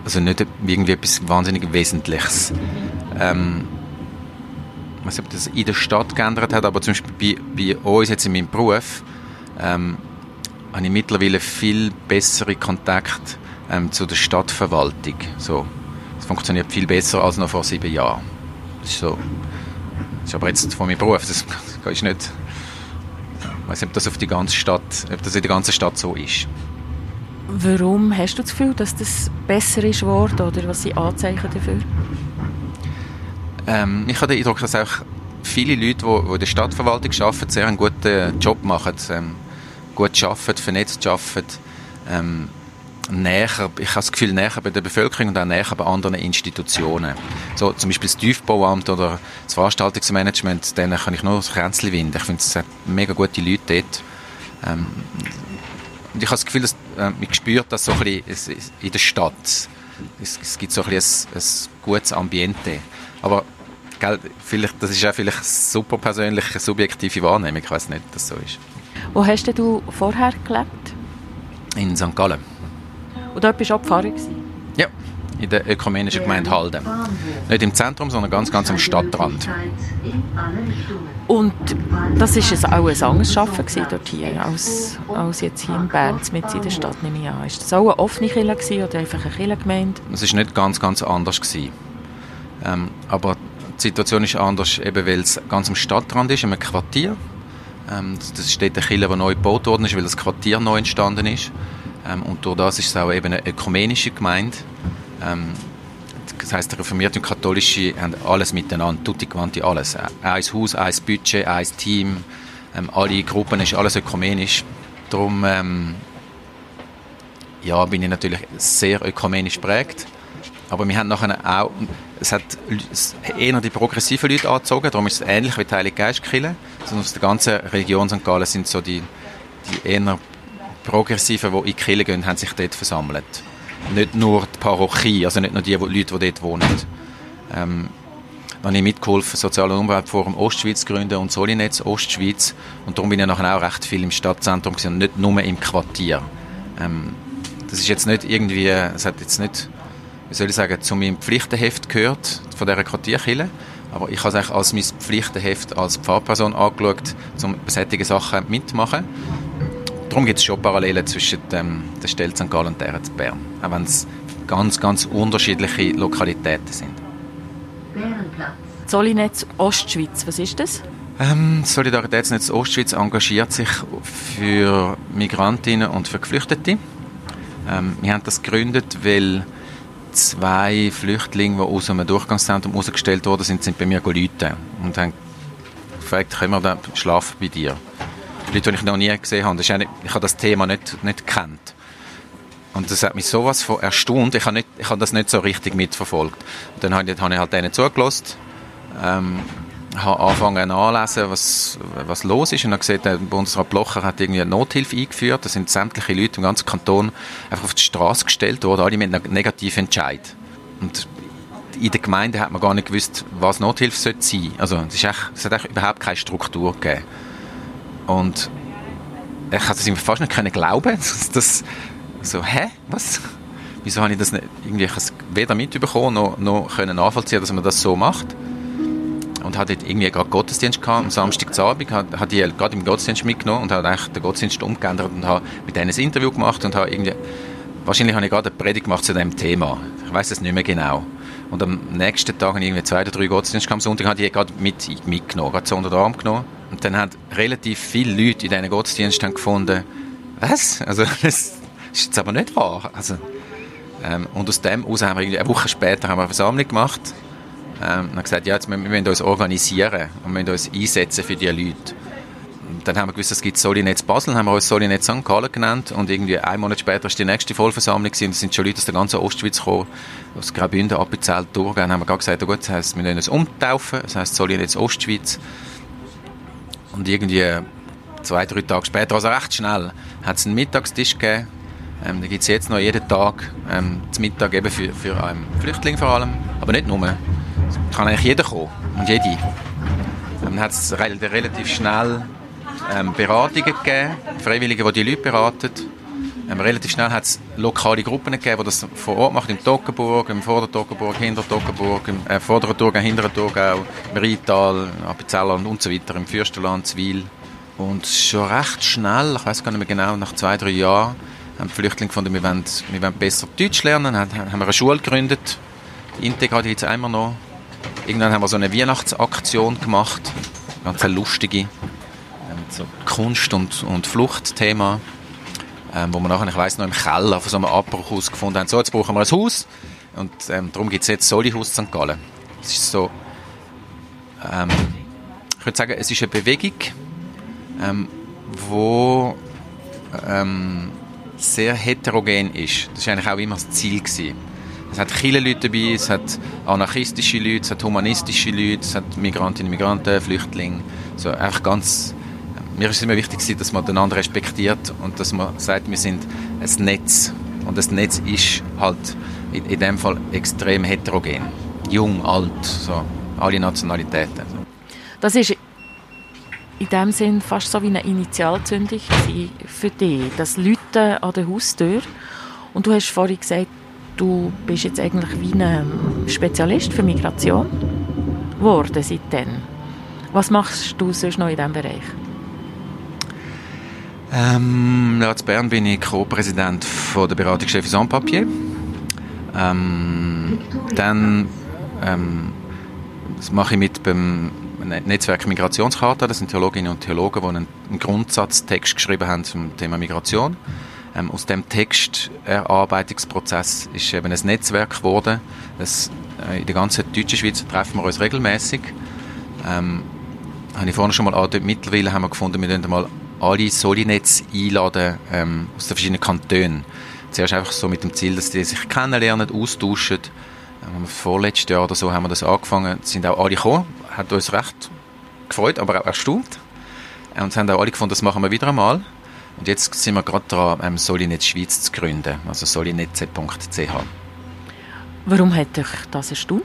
also nicht irgendwie etwas wahnsinnig Wesentliches. Ähm, ich weiß nicht, ob das in der Stadt geändert hat, aber zum Beispiel bei, bei uns jetzt in meinem Beruf ähm, habe ich mittlerweile viel bessere Kontakte ähm, zu der Stadtverwaltung. So, es funktioniert viel besser als noch vor sieben Jahren. Das ist so. Das ist aber jetzt von meinem Beruf. Das, das ist nicht. Ich weiß nicht, ob das auf die ganze Stadt, ob das in der ganzen Stadt so ist. Warum hast du das Gefühl, dass das besser ist geworden oder was sind Anzeichen dafür? Ähm, ich habe den Eindruck, dass auch viele Leute, die, in der Stadtverwaltung arbeiten, sehr einen guten Job machen, ähm, gut arbeiten, vernetzt arbeiten, ähm, näher, ich habe das Gefühl, näher bei der Bevölkerung und auch näher bei anderen Institutionen. So, zum Beispiel das Tiefbauamt oder das Veranstaltungsmanagement, denen kann ich nur das Kränzchen winden. Ich finde, es hat mega gute Leute dort. Ähm, und ich habe das Gefühl, dass, äh, man spürt das so ein bisschen in der Stadt. Es, es gibt so ein, bisschen ein, ein gutes Ambiente. Aber gell, vielleicht, das ist auch vielleicht super persönliche, subjektive Wahrnehmung. Ich weiß nicht, dass das so ist. Wo hast du vorher gelebt? In St. Gallen. Und dort warst du auch Pfarrer? Ja, in der ökumenischen Gemeinde Halden. Nicht im Zentrum, sondern ganz, ganz am Stadtrand. Und das war auch ein anderes Arbeiten dort hier, als, als jetzt hier in Bern, mit in der Stadt, nehme ich an. Ist das auch eine offene Kirche oder einfach eine Kirchengemeinde? Es war nicht ganz, ganz anders. Ähm, aber die Situation ist anders, eben weil es ganz am Stadtrand ist, in einem Quartier. Ähm, das steht eine Kirche, die neu gebaut worden ist, weil das Quartier neu entstanden ist. Ähm, und durch das ist es auch eben eine ökumenische Gemeinde. Ähm, das der Reformierte und Katholische haben alles miteinander, tutti quanti alles. Ein Haus, ein Budget, ein Team, ähm, alle Gruppen, ist alles ökumenisch. Darum ähm, ja, bin ich natürlich sehr ökumenisch prägt. Aber wir haben nachher auch, es hat eher die progressiven Leute angezogen, darum ist es ähnlich wie die Heilige Geistkirche. Also aus der ganzen Region St. Gallen sind so die, die eher Progressiven, die in die Kirche gehen, haben sich dort versammelt. Nicht nur die Parochie, also nicht nur die, die Leute, die dort wohnen. Ähm, Dann habe ich mitgeholfen, und Umweltforum Ostschweiz zu gründen und Solinetz Ostschweiz. Und darum bin ich nachher auch recht viel im Stadtzentrum gewesen, nicht nur im Quartier. Ähm, das ist jetzt nicht irgendwie, es hat jetzt nicht, wie soll ich sagen, zu meinem Pflichtenheft gehört, von dieser Quartierkille. Aber ich habe es als mein Pflichtenheft als Pfarrperson angeschaut, um solche Sachen mitzumachen. Darum gibt es schon Parallelen zwischen dem, der Stelle St. Gallen und der zu Bern. Auch wenn es ganz, ganz unterschiedliche Lokalitäten sind. Solinetz Ostschweiz, was ist das? Ähm, Solidaritätsnetz Ostschweiz engagiert sich für Migrantinnen und für Geflüchtete. Ähm, wir haben das gegründet, weil zwei Flüchtlinge, die aus einem Durchgangszentrum ausgestellt worden sind, sind bei mir geläutet und haben gefragt, können wir da schlafen bei dir? Leute, die ich noch nie gesehen habe. Das nicht, ich habe das Thema nicht, nicht gekannt. Und das hat mich sowas von erstaunt. Ich habe, nicht, ich habe das nicht so richtig mitverfolgt. Und dann habe ich, habe ich halt denen zugelassen, ähm, habe angefangen anzulesen, was, was los ist und habe gesehen, der Bundesrat Blocher hat irgendwie eine Nothilfe eingeführt. Da sind sämtliche Leute im ganzen Kanton einfach auf die Straße gestellt worden, alle mit einem negativen Entscheid. Und in der Gemeinde hat man gar nicht gewusst, was Nothilfe sein sollte Also es, ist echt, es hat echt überhaupt keine Struktur gegeben. Und ich konnte es fast nicht können glauben, das so, hä, was? Wieso habe ich das nicht, irgendwie, ich weder mitbekommen, noch, noch können nachvollziehen, dass man das so macht. Und hatte irgendwie gerade Gottesdienst gehabt, am Samstagabend, hat, hat die gerade im Gottesdienst mitgenommen und habe eigentlich den Gottesdienst umgeändert und habe mit denen ein Interview gemacht und habe irgendwie, wahrscheinlich habe ich gerade eine Predigt gemacht zu dem Thema. Ich weiß es nicht mehr genau. Und am nächsten Tag habe ich irgendwie zwei oder drei Gottesdienste am Sonntag, habe ich gerade mit, mitgenommen, gerade so unter den Arm genommen. Und dann haben relativ viele Leute in diesen Gottesdiensten gefunden, was? Also, das ist jetzt aber nicht wahr. Also, ähm, und aus dem heraus haben wir eine Woche später haben wir eine Versammlung gemacht ähm, und haben gesagt, ja, jetzt, wir, wir müssen uns organisieren und wir müssen uns einsetzen für diese Leute. Und dann haben wir gewusst, es gibt Solinetz Basel, haben wir uns Solinetz St. Gallen genannt und irgendwie einen Monat später ist die nächste Vollversammlung gewesen. Da sind schon Leute aus der ganzen Ostschweiz gekommen, aus Graubünden, Appenzell, Thurgau. Dann haben wir gesagt, oh gut, das heisst, wir müssen uns umtaufen, das heisst Solinetz Ostschweiz. Und irgendwie zwei, drei Tage später, also recht schnell, hat es einen Mittagstisch gegeben. Ähm, da gibt es jetzt noch jeden Tag ähm, zum Mittag eben für, für ähm, Flüchtlinge vor allem, aber nicht nur. Es kann eigentlich jeder kommen und jede. Ähm, dann hat es relativ schnell ähm, Beratungen gegeben, Freiwillige, die die Leute beraten. Ähm, relativ schnell hat es lokale Gruppen gegeben, die das vor Ort machen, im Toggenburg, im Vordertoggenburg, Hintertoggenburg, im äh, Vorderen Thurgau, Hinteren Thurgau, im Rheintal, Appenzelland und so weiter, im Fürstenland, Zwil. Und schon recht schnell, ich weiß gar nicht mehr genau, nach zwei, drei Jahren, haben die Flüchtlinge gefunden, wir wollen, wir wollen besser Deutsch lernen, haben, haben wir eine Schule gegründet, Integra, die jetzt einmal noch. Irgendwann haben wir so eine Weihnachtsaktion gemacht, ganz eine lustige, ähm, so Kunst- und, und Fluchtthema, ähm, wo wir nachher, ich weiss noch, im Keller von so einem Abbruchhaus gefunden haben, so, jetzt brauchen wir ein Haus und ähm, darum gibt es jetzt Solihaus St. Gallen. Es ist so, ähm, ich würde sagen, es ist eine Bewegung, ähm, wo ähm, sehr heterogen ist. Das war eigentlich auch immer das Ziel. Gewesen. Es hat viele Leute dabei, es hat anarchistische Leute, es hat humanistische Leute, es hat Migrantinnen, Migranten, Flüchtlinge. So einfach ganz, mir ist es immer wichtig, dass man den anderen respektiert und dass man sagt, wir sind ein Netz. Und das Netz ist halt in, in dem Fall extrem heterogen. Jung, alt, so, alle Nationalitäten. Das ist in dem Sinn fast so wie eine Initialzündung für dich, das Leute an der Haustür. Und du hast vorhin gesagt, du bist jetzt eigentlich wie ein Spezialist für Migration geworden seitdem. Was machst du sonst noch in diesem Bereich? Ähm, ja, in Bern bin ich Co-Präsident der Beratungsstelle Sans Papier. Ähm, dann ähm, das mache ich mit beim Netzwerk Migrationscharta. Das sind Theologinnen und Theologen, die einen, Grundsatztext geschrieben haben zum Thema Migration. Ähm, aus dem Texterarbeitungsprozess ist eben ein Netzwerk geworden. Das, äh, in der ganzen deutschen Schweiz treffen wir uns regelmäßig. Ähm, habe ich vorhin schon mal angedeutet, mittlerweile haben wir gefunden, wir mal alle Solinetz einladen ähm, aus den verschiedenen Kantonen. Zuerst einfach so mit dem Ziel, dass die sich kennenlernen, austauschen. Ähm, vorletztes Jahr oder so haben wir das angefangen, sind auch alle gekommen, hat uns recht gefreut, aber auch erstaunt. Und haben auch alle gefunden, das machen wir wieder einmal. Und jetzt sind wir gerade dran, ähm, Solinetz Schweiz zu gründen, also solinetze.ch. Warum hat dich das erstaunt?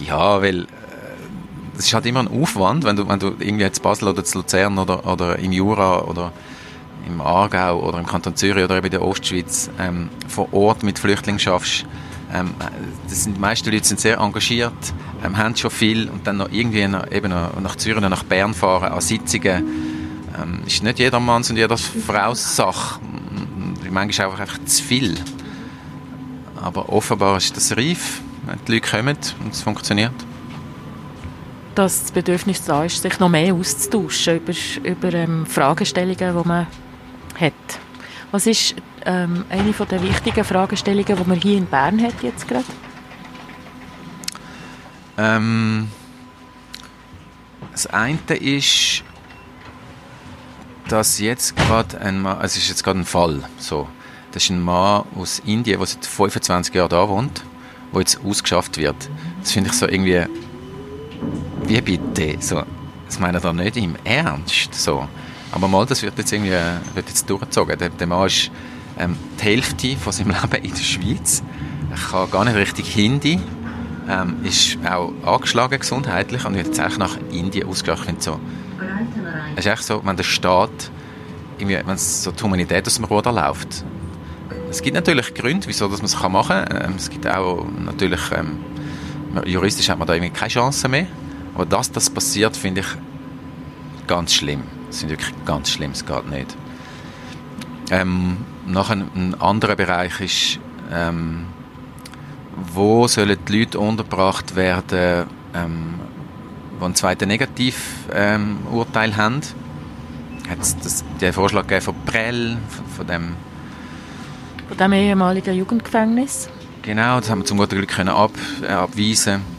Ja, weil äh, es ist halt immer ein Aufwand, wenn du, wenn du irgendwie jetzt Basel oder zu Luzern oder, oder im Jura oder im Aargau oder im Kanton Zürich oder eben in der Ostschweiz ähm, vor Ort mit Flüchtlingen schaffst. Ähm, das sind, die meisten Leute sind sehr engagiert, ähm, haben schon viel und dann noch irgendwie nach, eben nach Zürich oder nach Bern fahren an Sitzungen. Ähm, ist nicht jeder Manns und jeder Frau's Sache. Manchmal ist es einfach zu viel. Aber offenbar ist das reif, wenn die Leute kommen und es funktioniert. Dass das Bedürfnis da ist, sich noch mehr auszutauschen über, über ähm, Fragestellungen, die man hat. Was ist ähm, eine von der wichtigen Fragestellungen, die man hier in Bern hat jetzt gerade? Ähm, das eine ist, dass jetzt gerade ein Mann, also es ist jetzt gerade ein Fall, so, das ist ein Mann aus Indien, der seit 25 Jahren da wohnt, der jetzt ausgeschafft wird. Das finde ich so irgendwie, wie bitte, so, das meine ich da nicht im Ernst, so. Aber mal, das wird jetzt irgendwie wird jetzt durchgezogen. Der, der Mann ist ähm, die Hälfte von seinem Leben in der Schweiz. Er kann gar nicht richtig Hindi. Ähm, ist auch angeschlagen gesundheitlich und wird jetzt eigentlich nach Indien ausgeschlagen. So, es ist echt so, wenn der Staat, wenn es so die Humanität aus dem Ruder läuft. Es gibt natürlich Gründe, wieso man es machen kann. Ähm, es gibt auch natürlich, ähm, juristisch hat man da irgendwie keine Chance mehr. Aber dass das passiert, finde ich ganz schlimm. Das sind wirklich ganz schlimm, es geht nicht. Ähm, nachher ein anderer Bereich ist, ähm, wo sollen die Leute untergebracht werden, ähm, die einen zweiten Negativurteil ähm, haben. Hat es den Vorschlag gegeben von Prell, von, von dem... Von dem ehemaligen Jugendgefängnis? Genau, das haben wir zum guten Glück können ab, äh, abweisen.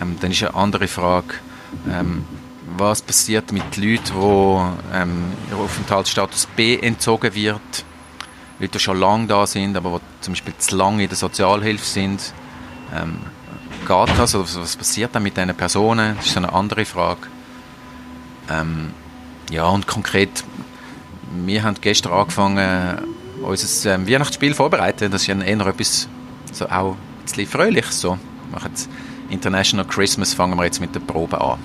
Ähm, dann ist eine andere Frage, ähm, was passiert mit Leuten, die ähm, ihr Aufenthaltsstatus B entzogen wird. Leute, die schon lange da sind, aber die zum Beispiel zu lange in der Sozialhilfe sind. Ähm, geht das? Oder was passiert dann mit diesen Personen? Das ist eine andere Frage. Ähm, ja, und konkret, wir haben gestern angefangen, unser ähm, Weihnachtsspiel vorzubereiten. Das ist ja eher etwas so auch ein bisschen fröhliches. So. Wir machen International Christmas, fangen wir jetzt mit der Probe an.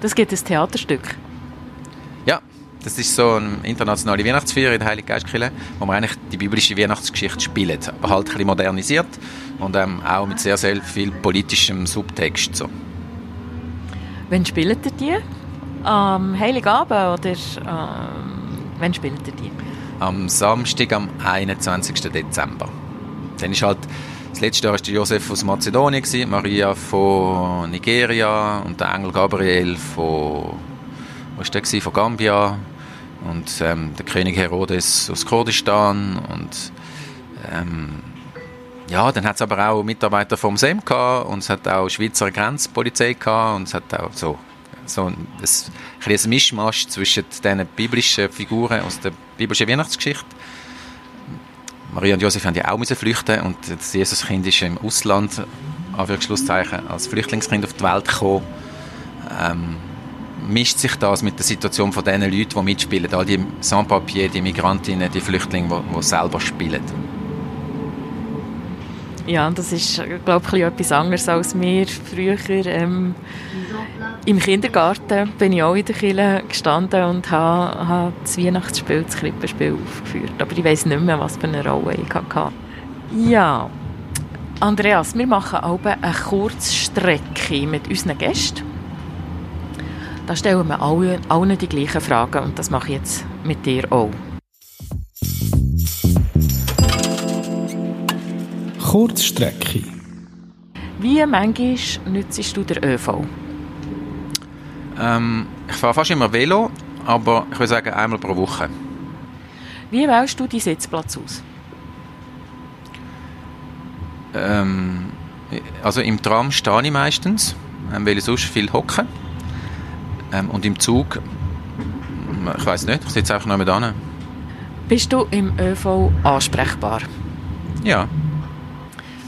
Das gibt ein Theaterstück. Ja, das ist so eine internationale Weihnachtsfeier in der Heilige Geistkirche, wo wir eigentlich die biblische Weihnachtsgeschichte spielen, aber halt ein bisschen modernisiert und ähm, auch mit sehr, sehr viel politischem Subtext. So. Wann spielt ihr die? Am Heiligabend oder ähm, wann spielt ihr die? Am Samstag, am 21. Dezember. Dann ist halt das letzte Jahr war Josef aus Mazedonien, Maria von Nigeria und der Engel Gabriel von, wo ist der von Gambia und ähm, der König Herodes aus Kurdistan und ähm, ja, dann hat es aber auch Mitarbeiter vom SEM gehabt und es hat auch Schweizer Grenzpolizei gehabt und es hat auch so, so ein, ein, ein Mischmasch zwischen diesen biblischen Figuren aus der biblischen Weihnachtsgeschichte Maria und Josef haben ja auch flüchten und das Jesuskind ist im Ausland, als Flüchtlingskind auf die Welt gekommen. Ähm, mischt sich das mit der Situation von den Leuten, die mitspielen, all die Sans-Papiers, die Migrantinnen, die Flüchtlinge, die, die selber spielen? Ja, das ist, glaube ich, etwas anderes als wir früher. Ähm, Im Kindergarten bin ich auch in der Kirche gestanden und habe, habe das Weihnachtsspiel, das Krippenspiel aufgeführt. Aber ich weiß nicht mehr, was für eine Rolle ich hatte. Ja, Andreas, wir machen auch eine Kurzstrecke mit unseren Gästen. Da stellen wir allen, allen die gleichen Fragen und das mache ich jetzt mit dir auch. Kurzstrecke. Wie manchmal nützt du den ÖV? Ähm, ich fahre fast immer Velo, aber ich würde sagen einmal pro Woche. Wie wählst du deinen Sitzplatz aus? Ähm, also im Tram stehe ich meistens, ähm, weil ich sonst viel hocke. Ähm, und im Zug, ich weiß nicht, ich sitze einfach noch mit an. Bist du im ÖV ansprechbar? Ja.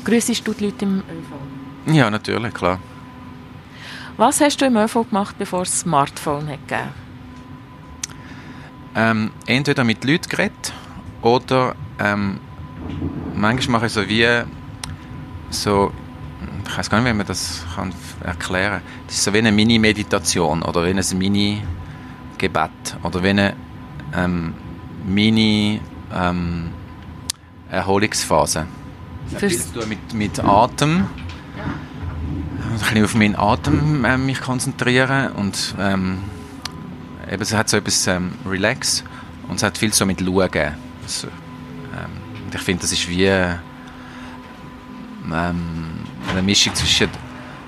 Grüßest du die Leute im ÖV? Ja, natürlich, klar. Was hast du im ÖV gemacht, bevor es Smartphone hat gegeben? Ähm, entweder mit Leuten geredet oder ähm, manchmal mache ich so wie so ich weiß gar nicht, wie man das kann erklären kann. Das ist so wie eine Mini-Meditation oder wie ein Mini-Gebet oder wie eine ähm, Mini-Erholungsphase. Ähm, das hat viel zu tun mit, mit Atem. Ein bisschen auf meinen Atem äh, mich konzentrieren und ähm, eben, es hat so etwas ähm, Relax und es hat viel so mit Schauen. Also, ähm, ich finde, das ist wie ähm, eine Mischung zwischen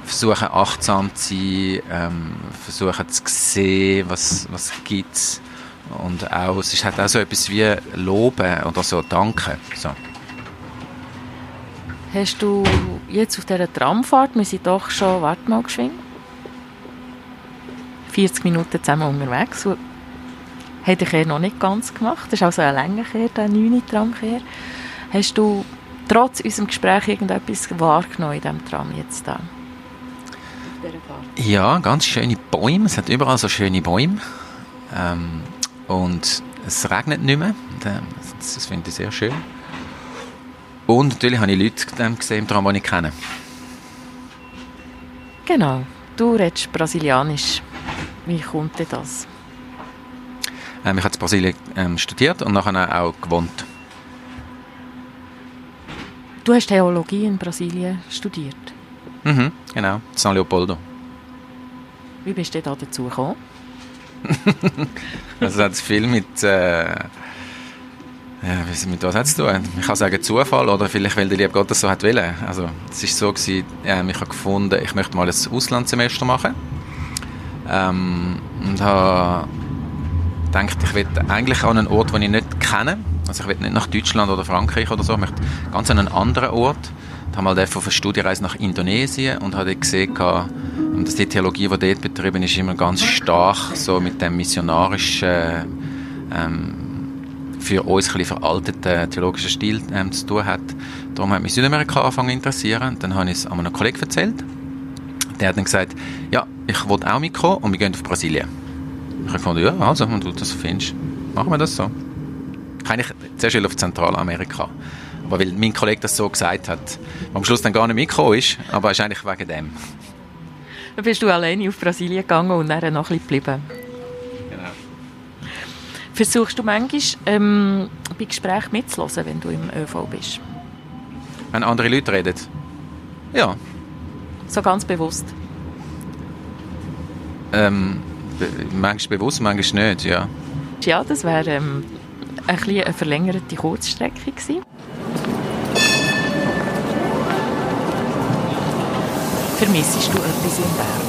versuchen achtsam zu sein, ähm, versuchen zu sehen, was, was gibt es und auch, es ist halt auch so etwas wie Loben oder so Danken. So. Hast du jetzt auf dieser Tramfahrt, wir sind doch schon, warte mal geschwind, 40 Minuten zusammen unterwegs, hätte ich noch nicht ganz gemacht, das ist auch so ein länger her, der 9 Tram her. Hast du trotz unserem Gespräch irgendetwas wahrgenommen in diesem Tram jetzt da? Ja, ganz schöne Bäume. Es hat überall so schöne Bäume. Ähm, und es regnet nicht mehr. Das finde ich sehr schön. Und natürlich habe ich Leute gesehen im Tram, die ich kenne. Genau. Du redest Brasilianisch. Wie kommt dir das? Ähm, ich habe in Brasilien ähm, studiert und nachher auch gewohnt. Du hast Theologie in Brasilien studiert? Mhm, genau. San Leopoldo. Wie bist du da dazu gekommen? also es hat viel mit... Äh, ja, mit was hat es zu tun? Ich kann sagen Zufall oder vielleicht, weil der liebe Gott das so hat wollen. Also es ist so gewesen, äh, ich habe gefunden, ich möchte mal ein Auslandssemester machen. Ähm, und habe gedacht, ich will eigentlich an einen Ort, den ich nicht kenne. Also ich will nicht nach Deutschland oder Frankreich oder so, ich möchte ganz an einen anderen Ort. Ich habe mal auf eine Studienreise nach Indonesien und habe gesehen, dass die Theologie, die dort betrieben ist, immer ganz stark so mit dem missionarischen, ähm, für uns ein veralteten theologischen Stil ähm, zu tun hat. Darum hat mich Südamerika angefangen zu interessieren. Dann habe ich es einem Kollegen erzählt. Der hat dann gesagt, ja, ich will auch mitkommen und wir gehen auf Brasilien. Ich habe gefunden, ja, also, wenn du das findest, machen wir das so. Eigentlich zuerst auf Zentralamerika. Aber weil mein Kollege das so gesagt hat, am Schluss dann gar nicht mitgekommen ist, aber ist eigentlich wegen dem. Dann bist du alleine auf Brasilien gegangen und dann noch ein bisschen geblieben. Versuchst du manchmal ähm, bei Gesprächen mitzuhören, wenn du im ÖV bist? Wenn andere Leute reden? Ja. So ganz bewusst? Ähm, manchmal bewusst, manchmal nicht, ja. Ja, das wäre ähm, ein eine verlängerte Kurzstrecke gewesen. Vermissest du etwas in Bern?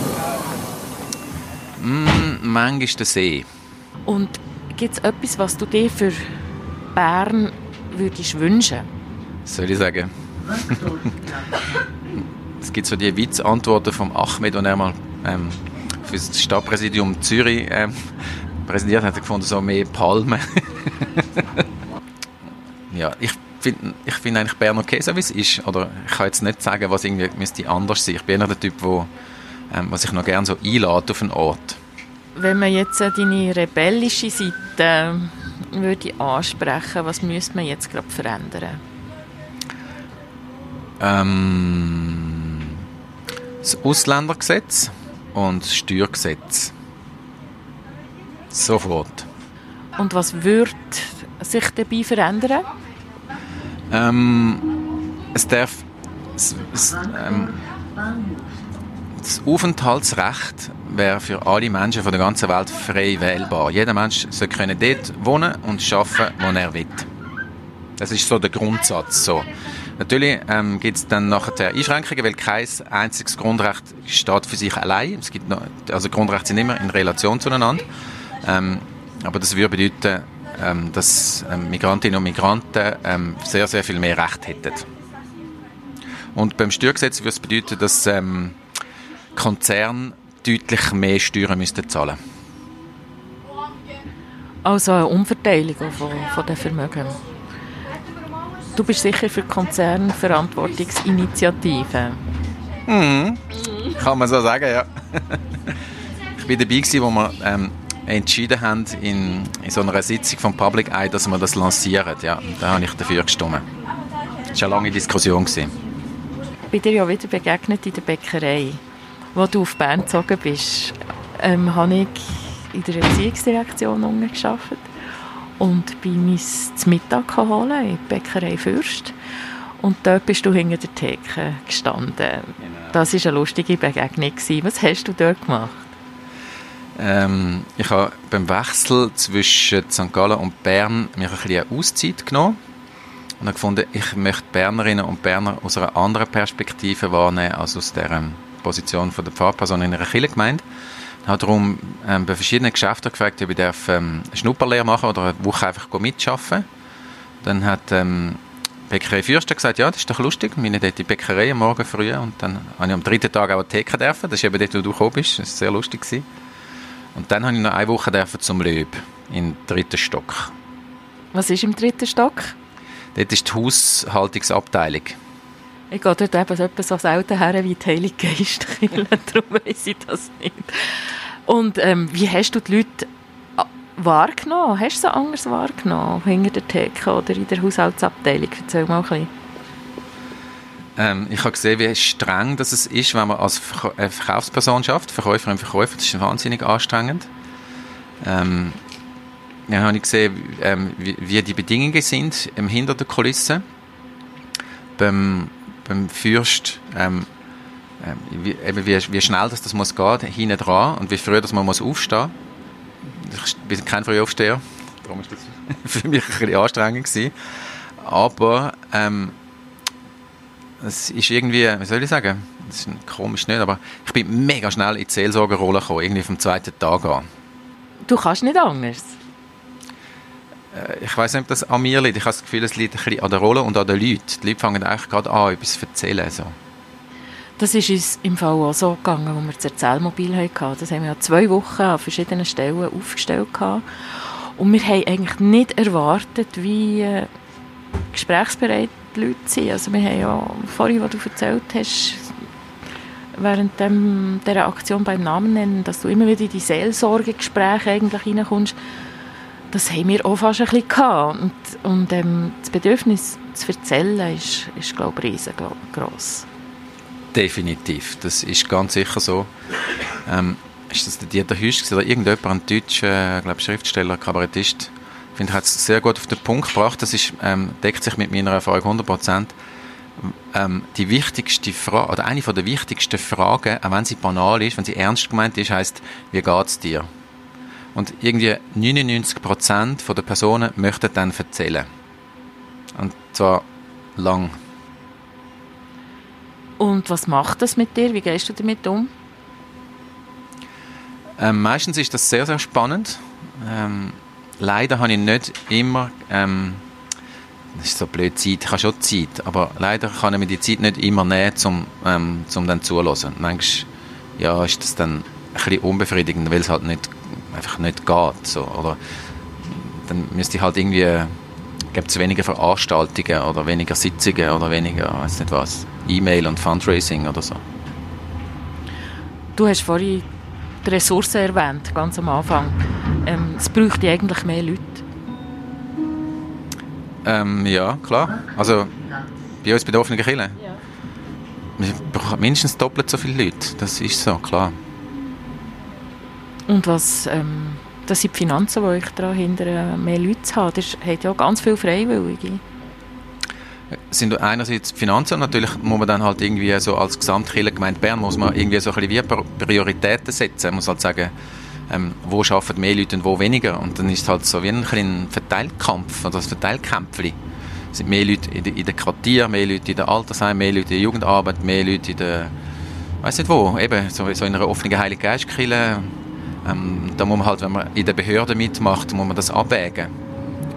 Mm, manchmal der See. Und gibt es etwas, was du dir für Bern würdest wünschen? soll ich sagen? es gibt so die Witzantworten vom Ahmed, und er mal ähm, für das Stadtpräsidium Zürich ähm, präsentiert hat, er gefunden, so mehr Palmen. ja, ich finde ich find eigentlich Bern okay, so wie es ist. Oder ich kann jetzt nicht sagen, was irgendwie müsste anders sein. Ich bin eher der Typ, wo, ähm, was ich noch gerne so einlade auf einen Ort. Wenn man jetzt deine rebellische Seite äh, würde ansprechen, was müsste man jetzt gerade verändern? Ähm, das Ausländergesetz und das Steuergesetz. Sofort. Und was würde sich dabei verändern? Ähm, es darf es, es, ähm, das Aufenthaltsrecht wäre für alle Menschen von der ganzen Welt frei wählbar. Jeder Mensch soll können dort wohnen und arbeiten, wo er will. Das ist so der Grundsatz. So. Natürlich ähm, gibt es dann nachher Einschränkungen, weil kein einziges Grundrecht steht für sich allein. Es gibt noch, also Grundrechte sind immer in Relation zueinander. Ähm, aber das würde bedeuten, ähm, dass ähm, Migrantinnen und Migranten ähm, sehr, sehr viel mehr Recht hätten. Und beim Steuergesetz würde es bedeuten, dass ähm, Konzerne deutlich mehr Steuern müssten zahlen Also eine Umverteilung von, von den Vermögen. Du bist sicher für Konzernverantwortungsinitiativen. Mhm. Kann man so sagen, ja. ich war dabei, wo wir ähm, entschieden haben in, in so einer Sitzung vom Public Eye, dass wir das lancieren. Ja, da habe ich dafür gestimmt. Das war eine lange Diskussion. bin dir ja wieder begegnet in der Bäckerei. Als du auf Bern gezogen bist, ähm, habe ich in der Erziehungsdirektion gearbeitet und bin mein Mittag holen in der Bäckerei Fürst. Und dort bist du hinter der Theke gestanden. Genau. Das war eine lustige Begegnung. Was hast du dort gemacht? Ähm, ich habe beim Wechsel zwischen St. Gallen und Bern mir ein bisschen eine Auszeit genommen und habe gefunden, ich möchte Bernerinnen und Berner aus einer anderen Perspektive wahrnehmen als aus der ähm, Position von der Pfarrperson in einer Kirchengemeinde. Ich habe darum ähm, bei verschiedenen Geschäften gefragt, ob ich darf, ähm, eine Schnupperlehre machen oder eine Woche einfach mitarbeiten Dann hat ähm, Bäckerei Fürsten gesagt, ja, das ist doch lustig, wir dort in die Bäckerei am Morgen früh und dann habe ich am dritten Tag auch Theke dürfen, das ist eben dort, wo du gekommen bist, das war sehr lustig. Gewesen. Und dann habe ich noch eine Woche dürfen zum Löb, im dritten Stock. Was ist im dritten Stock? Dort ist die Haushaltungsabteilung. Ich gehe dort eben etwas so selten her wie die Heilige Geist. Darum weiss ich das nicht. Und ähm, wie hast du die Leute äh, wahrgenommen? Hast du sie anders wahrgenommen? Hinter der Theke oder in der Haushaltsabteilung? Erzähl mal ein bisschen. Ähm, ich habe gesehen, wie streng das ist, wenn man als äh, Verkaufsperson schafft, Verkäuferin Verkäufer. Das ist wahnsinnig anstrengend. Ähm, ja, habe ich gesehen, ähm, wie, wie, die Bedingungen sind ähm, hinter der Kulisse. Beim, beim Fürst, ähm, ähm wie, eben wie, wie, schnell das, das muss gehen, hinten dran und wie früh dass man muss aufstehen Ich bin kein Frühaufsteher, darum war das für mich ein bisschen anstrengend gewesen. Aber ähm, es ist irgendwie, wie soll ich sagen, das ist komisch nicht, aber ich bin mega schnell in die Seelsorgerrolle gekommen, irgendwie vom zweiten Tag an. Du kannst nicht anders? Äh, ich weiß nicht, ob das an mir liegt. Ich habe das Gefühl, es liegt ein bisschen an der Rolle und an den Leuten. Die Leute fangen eigentlich gerade an, etwas zu erzählen. So. Das ist uns im Fall auch so gegangen, als wir das Erzählmobil hatten. Das haben wir ja zwei Wochen an verschiedenen Stellen aufgestellt. Und wir haben eigentlich nicht erwartet, wie äh, gesprächsbereit die Leute sind. Also wir haben ja vorhin, was du erzählt hast, während dieser Aktion beim Namen nennen, dass du immer wieder in die Seelsorgegespräche eigentlich reinkommst, das haben wir auch fast ein bisschen gehabt. Und, und ähm, das Bedürfnis zu erzählen ist, ist glaube ich, riesengroß. Definitiv, das ist ganz sicher so. Ähm, ist das der Dieter Hüsch oder irgendjemand, ein deutscher äh, Schriftsteller, Kabarettist, ich finde, hat es sehr gut auf den Punkt gebracht. Das ist, ähm, deckt sich mit meiner Erfahrung 100 Prozent. Ähm, die wichtigste Frage, oder eine der wichtigsten Fragen, auch wenn sie banal ist, wenn sie ernst gemeint ist, heißt, wie geht es dir? Und irgendwie 99 Prozent der Personen möchten dann erzählen. Und zwar lang. Und was macht das mit dir? Wie gehst du damit um? Ähm, meistens ist das sehr, sehr spannend. Ähm, leider habe ich nicht immer, ähm, das ist so blöd Zeit, ich habe schon Zeit, aber leider kann ich mir die Zeit nicht immer nehmen, um ähm, zum dann zuhören. Manchmal ja, ist das dann ein bisschen unbefriedigend, weil es halt nicht, einfach nicht geht. So, oder dann müsste ich halt irgendwie, gibt es weniger Veranstaltungen oder weniger Sitzungen oder weniger, weiß nicht was, E-Mail und Fundraising oder so. Du hast vorhin die Ressourcen erwähnt, ganz am Anfang. Ähm, es bräuchte eigentlich mehr Leute. Ähm, ja, klar. Also bei uns bei der offenen Kirche. Ja. Wir brauchen mindestens doppelt so viele Leute. Das ist so, klar. Und was, ähm, das sind die Finanzen, die euch daran hindern, mehr Leute zu haben. Das hat ja ganz viele Freiwillige. Sind einerseits die Finanzen natürlich muss man dann halt irgendwie so als Gesamtkirchengemeinde Bern muss man irgendwie so ein bisschen wie Prioritäten setzen. Man muss halt sagen, ähm, wo arbeiten mehr Leute und wo weniger. Und dann ist es halt so wie ein, Verteilkampf oder ein Verteilkämpfchen. Es sind mehr Leute in, in den Quartieren, mehr Leute in der Altersheim, mehr Leute in der Jugendarbeit, mehr Leute in der, weiß nicht wo, eben so, so in einer offenen Heiligen Geistkirche. Ähm, da muss man halt, wenn man in der Behörde mitmacht, muss man das abwägen.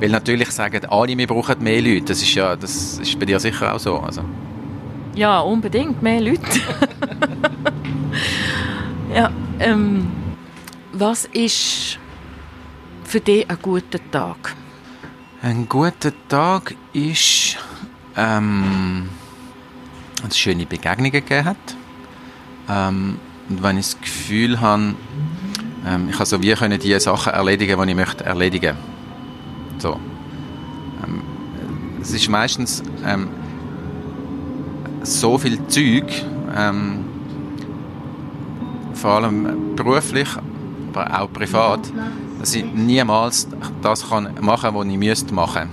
Weil natürlich sagen alle, wir brauchen mehr Leute. Das ist ja, das ist bei dir sicher auch so. Also. Ja, unbedingt, mehr Leute. ja, ähm, was ist für dich ein guter Tag? Ein guter Tag ist, ähm, wenn es schöne Begegnungen gegeben hat. Ähm, und wenn ich das Gefühl habe, ähm, ich kann so wie können die Sachen erledigen, die ich möchte erledigen. So. Ähm, es ist meistens ähm, so viel Zeug, ähm, vor allem beruflich, aber auch privat, dass ich niemals das kann machen kann, was ich müsste machen.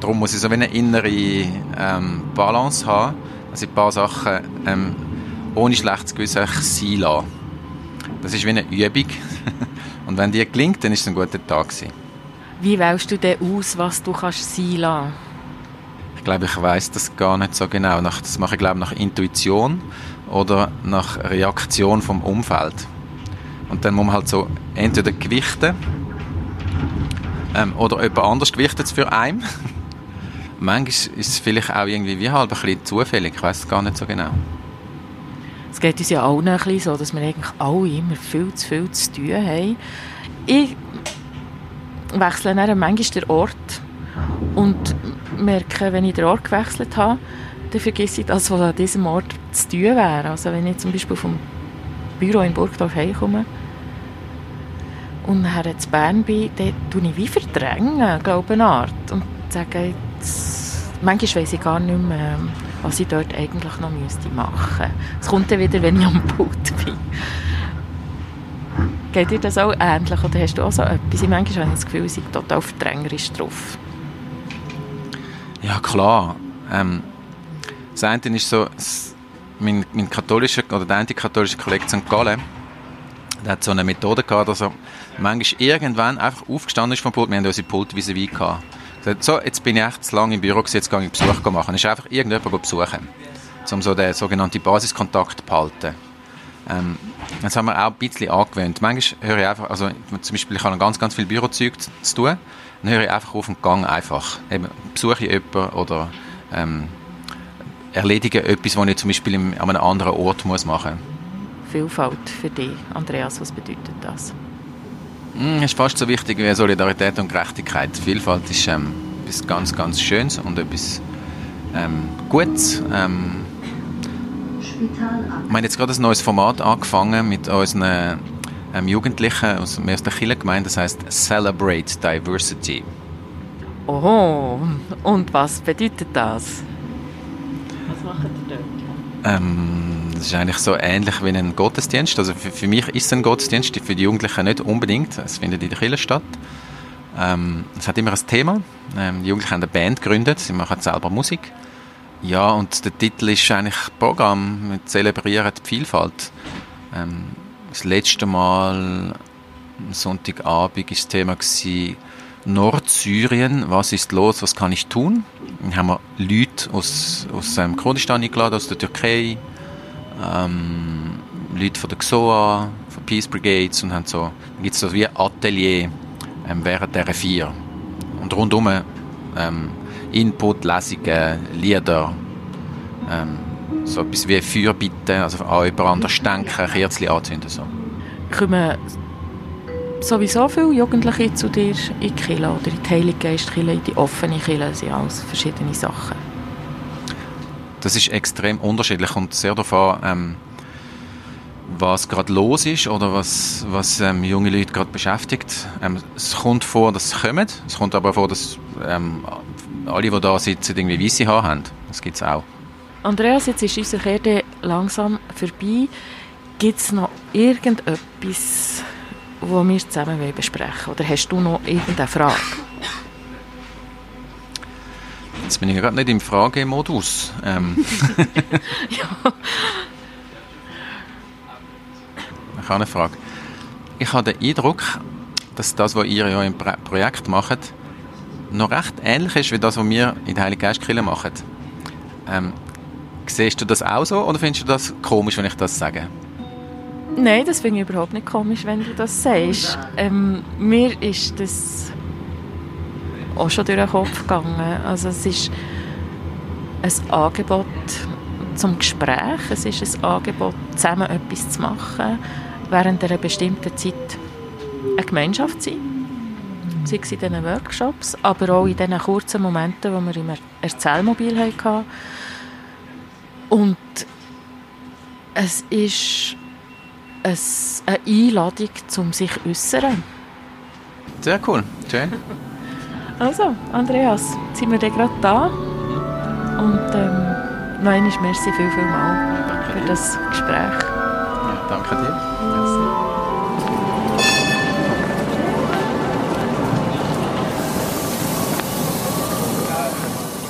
Darum muss ich so eine innere ähm, Balance haben, dass ich ein paar Sachen ähm, ohne schlechtes Gewissen sein lasse. Das ist wie eine Übung. Und wenn die gelingt, dann ist es ein guter Tag. Gewesen. Wie wählst du denn aus, was du kannst sein lassen? Ich glaube, ich weiß das gar nicht so genau. Das mache ich glaube nach Intuition oder nach Reaktion vom Umfeld. Und dann muss man halt so entweder gewichten ähm, oder jemand anders gewichtet es für einen. Manchmal ist es vielleicht auch irgendwie wie halb ein bisschen zufällig. Ich weiß es gar nicht so genau. Es geht uns ja allen ein bisschen so, dass wir eigentlich alle immer viel zu viel zu tun haben. Ich wechsle dann manchmal den Ort und merke, wenn ich den Ort gewechselt habe, dann vergesse ich das, was an diesem Ort zu tun wäre. Also wenn ich zum Beispiel vom Büro in Burgdorf heimkomme und nachher zu Bern bin, dann tue ich wie verdrängen, glaube ich, eine Art. Und sage, jetzt, manchmal weiss ich gar nicht mehr, was ich dort eigentlich noch müsste machen. Es kommt dann wieder, wenn ich am Pult bin. Geht dir das auch ähnlich oder hast du auch so etwas? Ich manchmal habe ich das Gefühl, ich sei total verdrängerisch drauf. Ja, klar. Ähm, das eine ist so, mein, mein katholischer oder der antikatholische Kollege St. Gallen, der hat so eine Methode gehabt, dass er manchmal irgendwann einfach aufgestanden ist vom Pult. Wir haben unsere Pult vis à gehabt. Gesagt, so, jetzt bin ich echt zu lange im Büro, jetzt gehe ich Besuch machen. Dann ist einfach irgendjemand besuchen, um so den sogenannten Basiskontakt zu behalten. Ähm, das haben wir auch ein bisschen angewöhnt. Manchmal höre ich einfach, also zum Beispiel, ich habe ganz, ganz viel Bürozeug zu tun, dann höre ich einfach auf den Gang einfach. Eben, besuche ich jemanden oder ähm, erledige etwas, was ich zum Beispiel an einem anderen Ort muss machen muss. Vielfalt für dich, Andreas, was bedeutet das? Mm, ist fast so wichtig wie Solidarität und Gerechtigkeit. Vielfalt ist ähm, etwas ganz, ganz Schönes und etwas ähm, Gutes. Ähm, wir haben jetzt gerade ein neues Format angefangen mit unseren ähm, Jugendlichen aus, aus der Kirchengemeinde, das heißt Celebrate Diversity. Oh, und was bedeutet das? Was macht ihr dort? Ähm, das ist eigentlich so ähnlich wie ein Gottesdienst. Also für, für, mich ist es ein Gottesdienst, für die Jugendlichen nicht unbedingt. Es findet in der Kirche statt. Ähm, es hat immer ein Thema. Ähm, die Jugendlichen haben eine Band gegründet, sie machen selber Musik. Ja, und der Titel ist eigentlich Programm. Wir zelebrieren die Vielfalt. Ähm, das letzte Mal, am Sonntagabend, war das Thema gewesen, Nordsyrien, was ist los, was kann ich tun? Dann haben wir Leute aus, aus ähm, Kurdistan eingeladen, aus der Türkei, ähm, Leute von der XOA, von Peace Brigades und haben so, dann gibt es so wie ein Atelier ähm, während dieser vier. Und rundum ähm, Input, Lesungen, Lieder, ähm, so etwas wie Feuerbitten, also an jemand anders denken, Kerzen anzünden. So. Kommen sowieso viele Jugendliche zu dir in die Kirche oder in die Heilige Geistkirche, in die offene Kirche, sind alles verschiedene Sachen? Das ist extrem unterschiedlich und sehr an, ähm, was gerade los ist oder was, was ähm, junge Leute gerade beschäftigt. Ähm, es kommt vor, dass sie kommen. Es kommt aber vor, dass ähm, alle, die da sitzen, irgendwie weisse Haare haben. Das gibt es auch. Andreas, jetzt ist unsere Kette langsam vorbei. Gibt es noch irgendetwas, was wir zusammen besprechen wollen? Oder hast du noch irgendeine Frage? Jetzt bin ich gerade nicht im Fragemodus. Ähm. ja. Ich habe eine Frage. Ich habe den Eindruck, dass das, was ihr ja im Projekt macht, noch recht ähnlich ist wie das, was wir in der Heiligen Geistkirche machen. Ähm, siehst du das auch so oder findest du das komisch, wenn ich das sage? Nein, das finde ich überhaupt nicht komisch, wenn du das sagst. Ähm, mir ist das auch schon durch den Kopf gegangen. Also es ist ein Angebot zum Gespräch, es ist ein Angebot, zusammen etwas zu machen, während einer bestimmten Zeit eine Gemeinschaft zu sein sei es in diesen Workshops, aber auch in diesen kurzen Momenten, wo wir im Erzählmobil hatten. Und es ist eine Einladung, um sich zu äußern. Sehr cool, schön. Also, Andreas, sind wir dann gerade da und ähm, noch einmal merci viel, viel mal für das Gespräch. Ja, danke dir. Merci.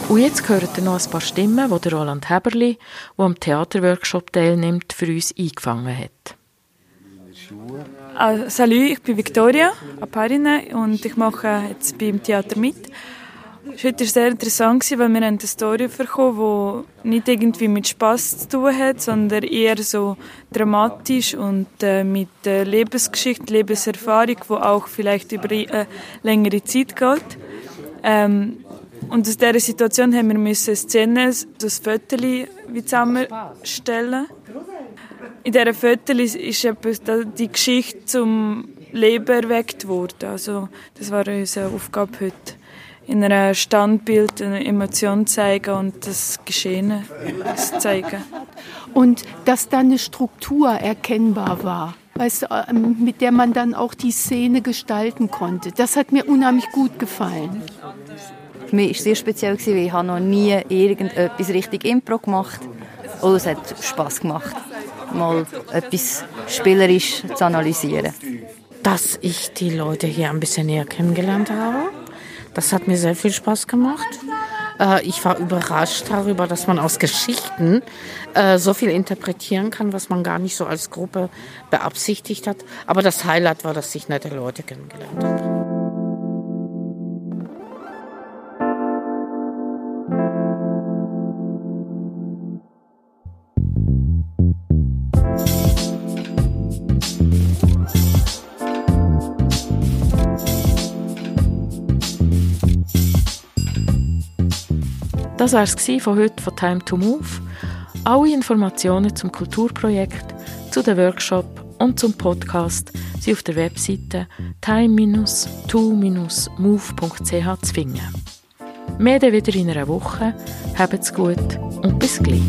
Und jetzt hören ihr noch ein paar Stimmen, die Roland Heberli, der am Theaterworkshop teilnimmt, für uns eingefangen hat. Uh, salut, ich bin Victoria Aparine und ich mache jetzt beim Theater mit. Heute war sehr interessant, weil wir eine Story bekommen die nicht irgendwie mit Spaß zu tun hat, sondern eher so dramatisch und äh, mit äh, Lebensgeschichte, Lebenserfahrung, die auch vielleicht über eine äh, längere Zeit geht. Ähm, und aus dieser Situation haben wir müssen Szenen, das Foto zusammenstellen. In dieser Foto ist die Geschichte zum Leben erweckt worden. Also das war unsere Aufgabe heute. In einem Standbild eine Emotion zeigen und das Geschehene zeigen. Und dass da eine Struktur erkennbar war weißt du, ähm, mit der man dann auch die Szene gestalten konnte. Das hat mir unheimlich gut gefallen. Für mich war es sehr speziell, weil ich noch nie irgendetwas richtig Impro gemacht habe. Und es hat Spass gemacht, mal etwas spielerisch zu analysieren. Dass ich die Leute hier ein bisschen näher kennengelernt habe. Das hat mir sehr viel Spaß gemacht. Äh, ich war überrascht darüber, dass man aus Geschichten äh, so viel interpretieren kann, was man gar nicht so als Gruppe beabsichtigt hat. Aber das Highlight war, dass ich nette Leute kennengelernt habe. Das war es von heute von Time to Move. Alle Informationen zum Kulturprojekt, zu dem Workshop und zum Podcast sind auf der Webseite time-to-move.ch zu finden. Mehr dann wieder in einer Woche. Habt's gut und bis gleich.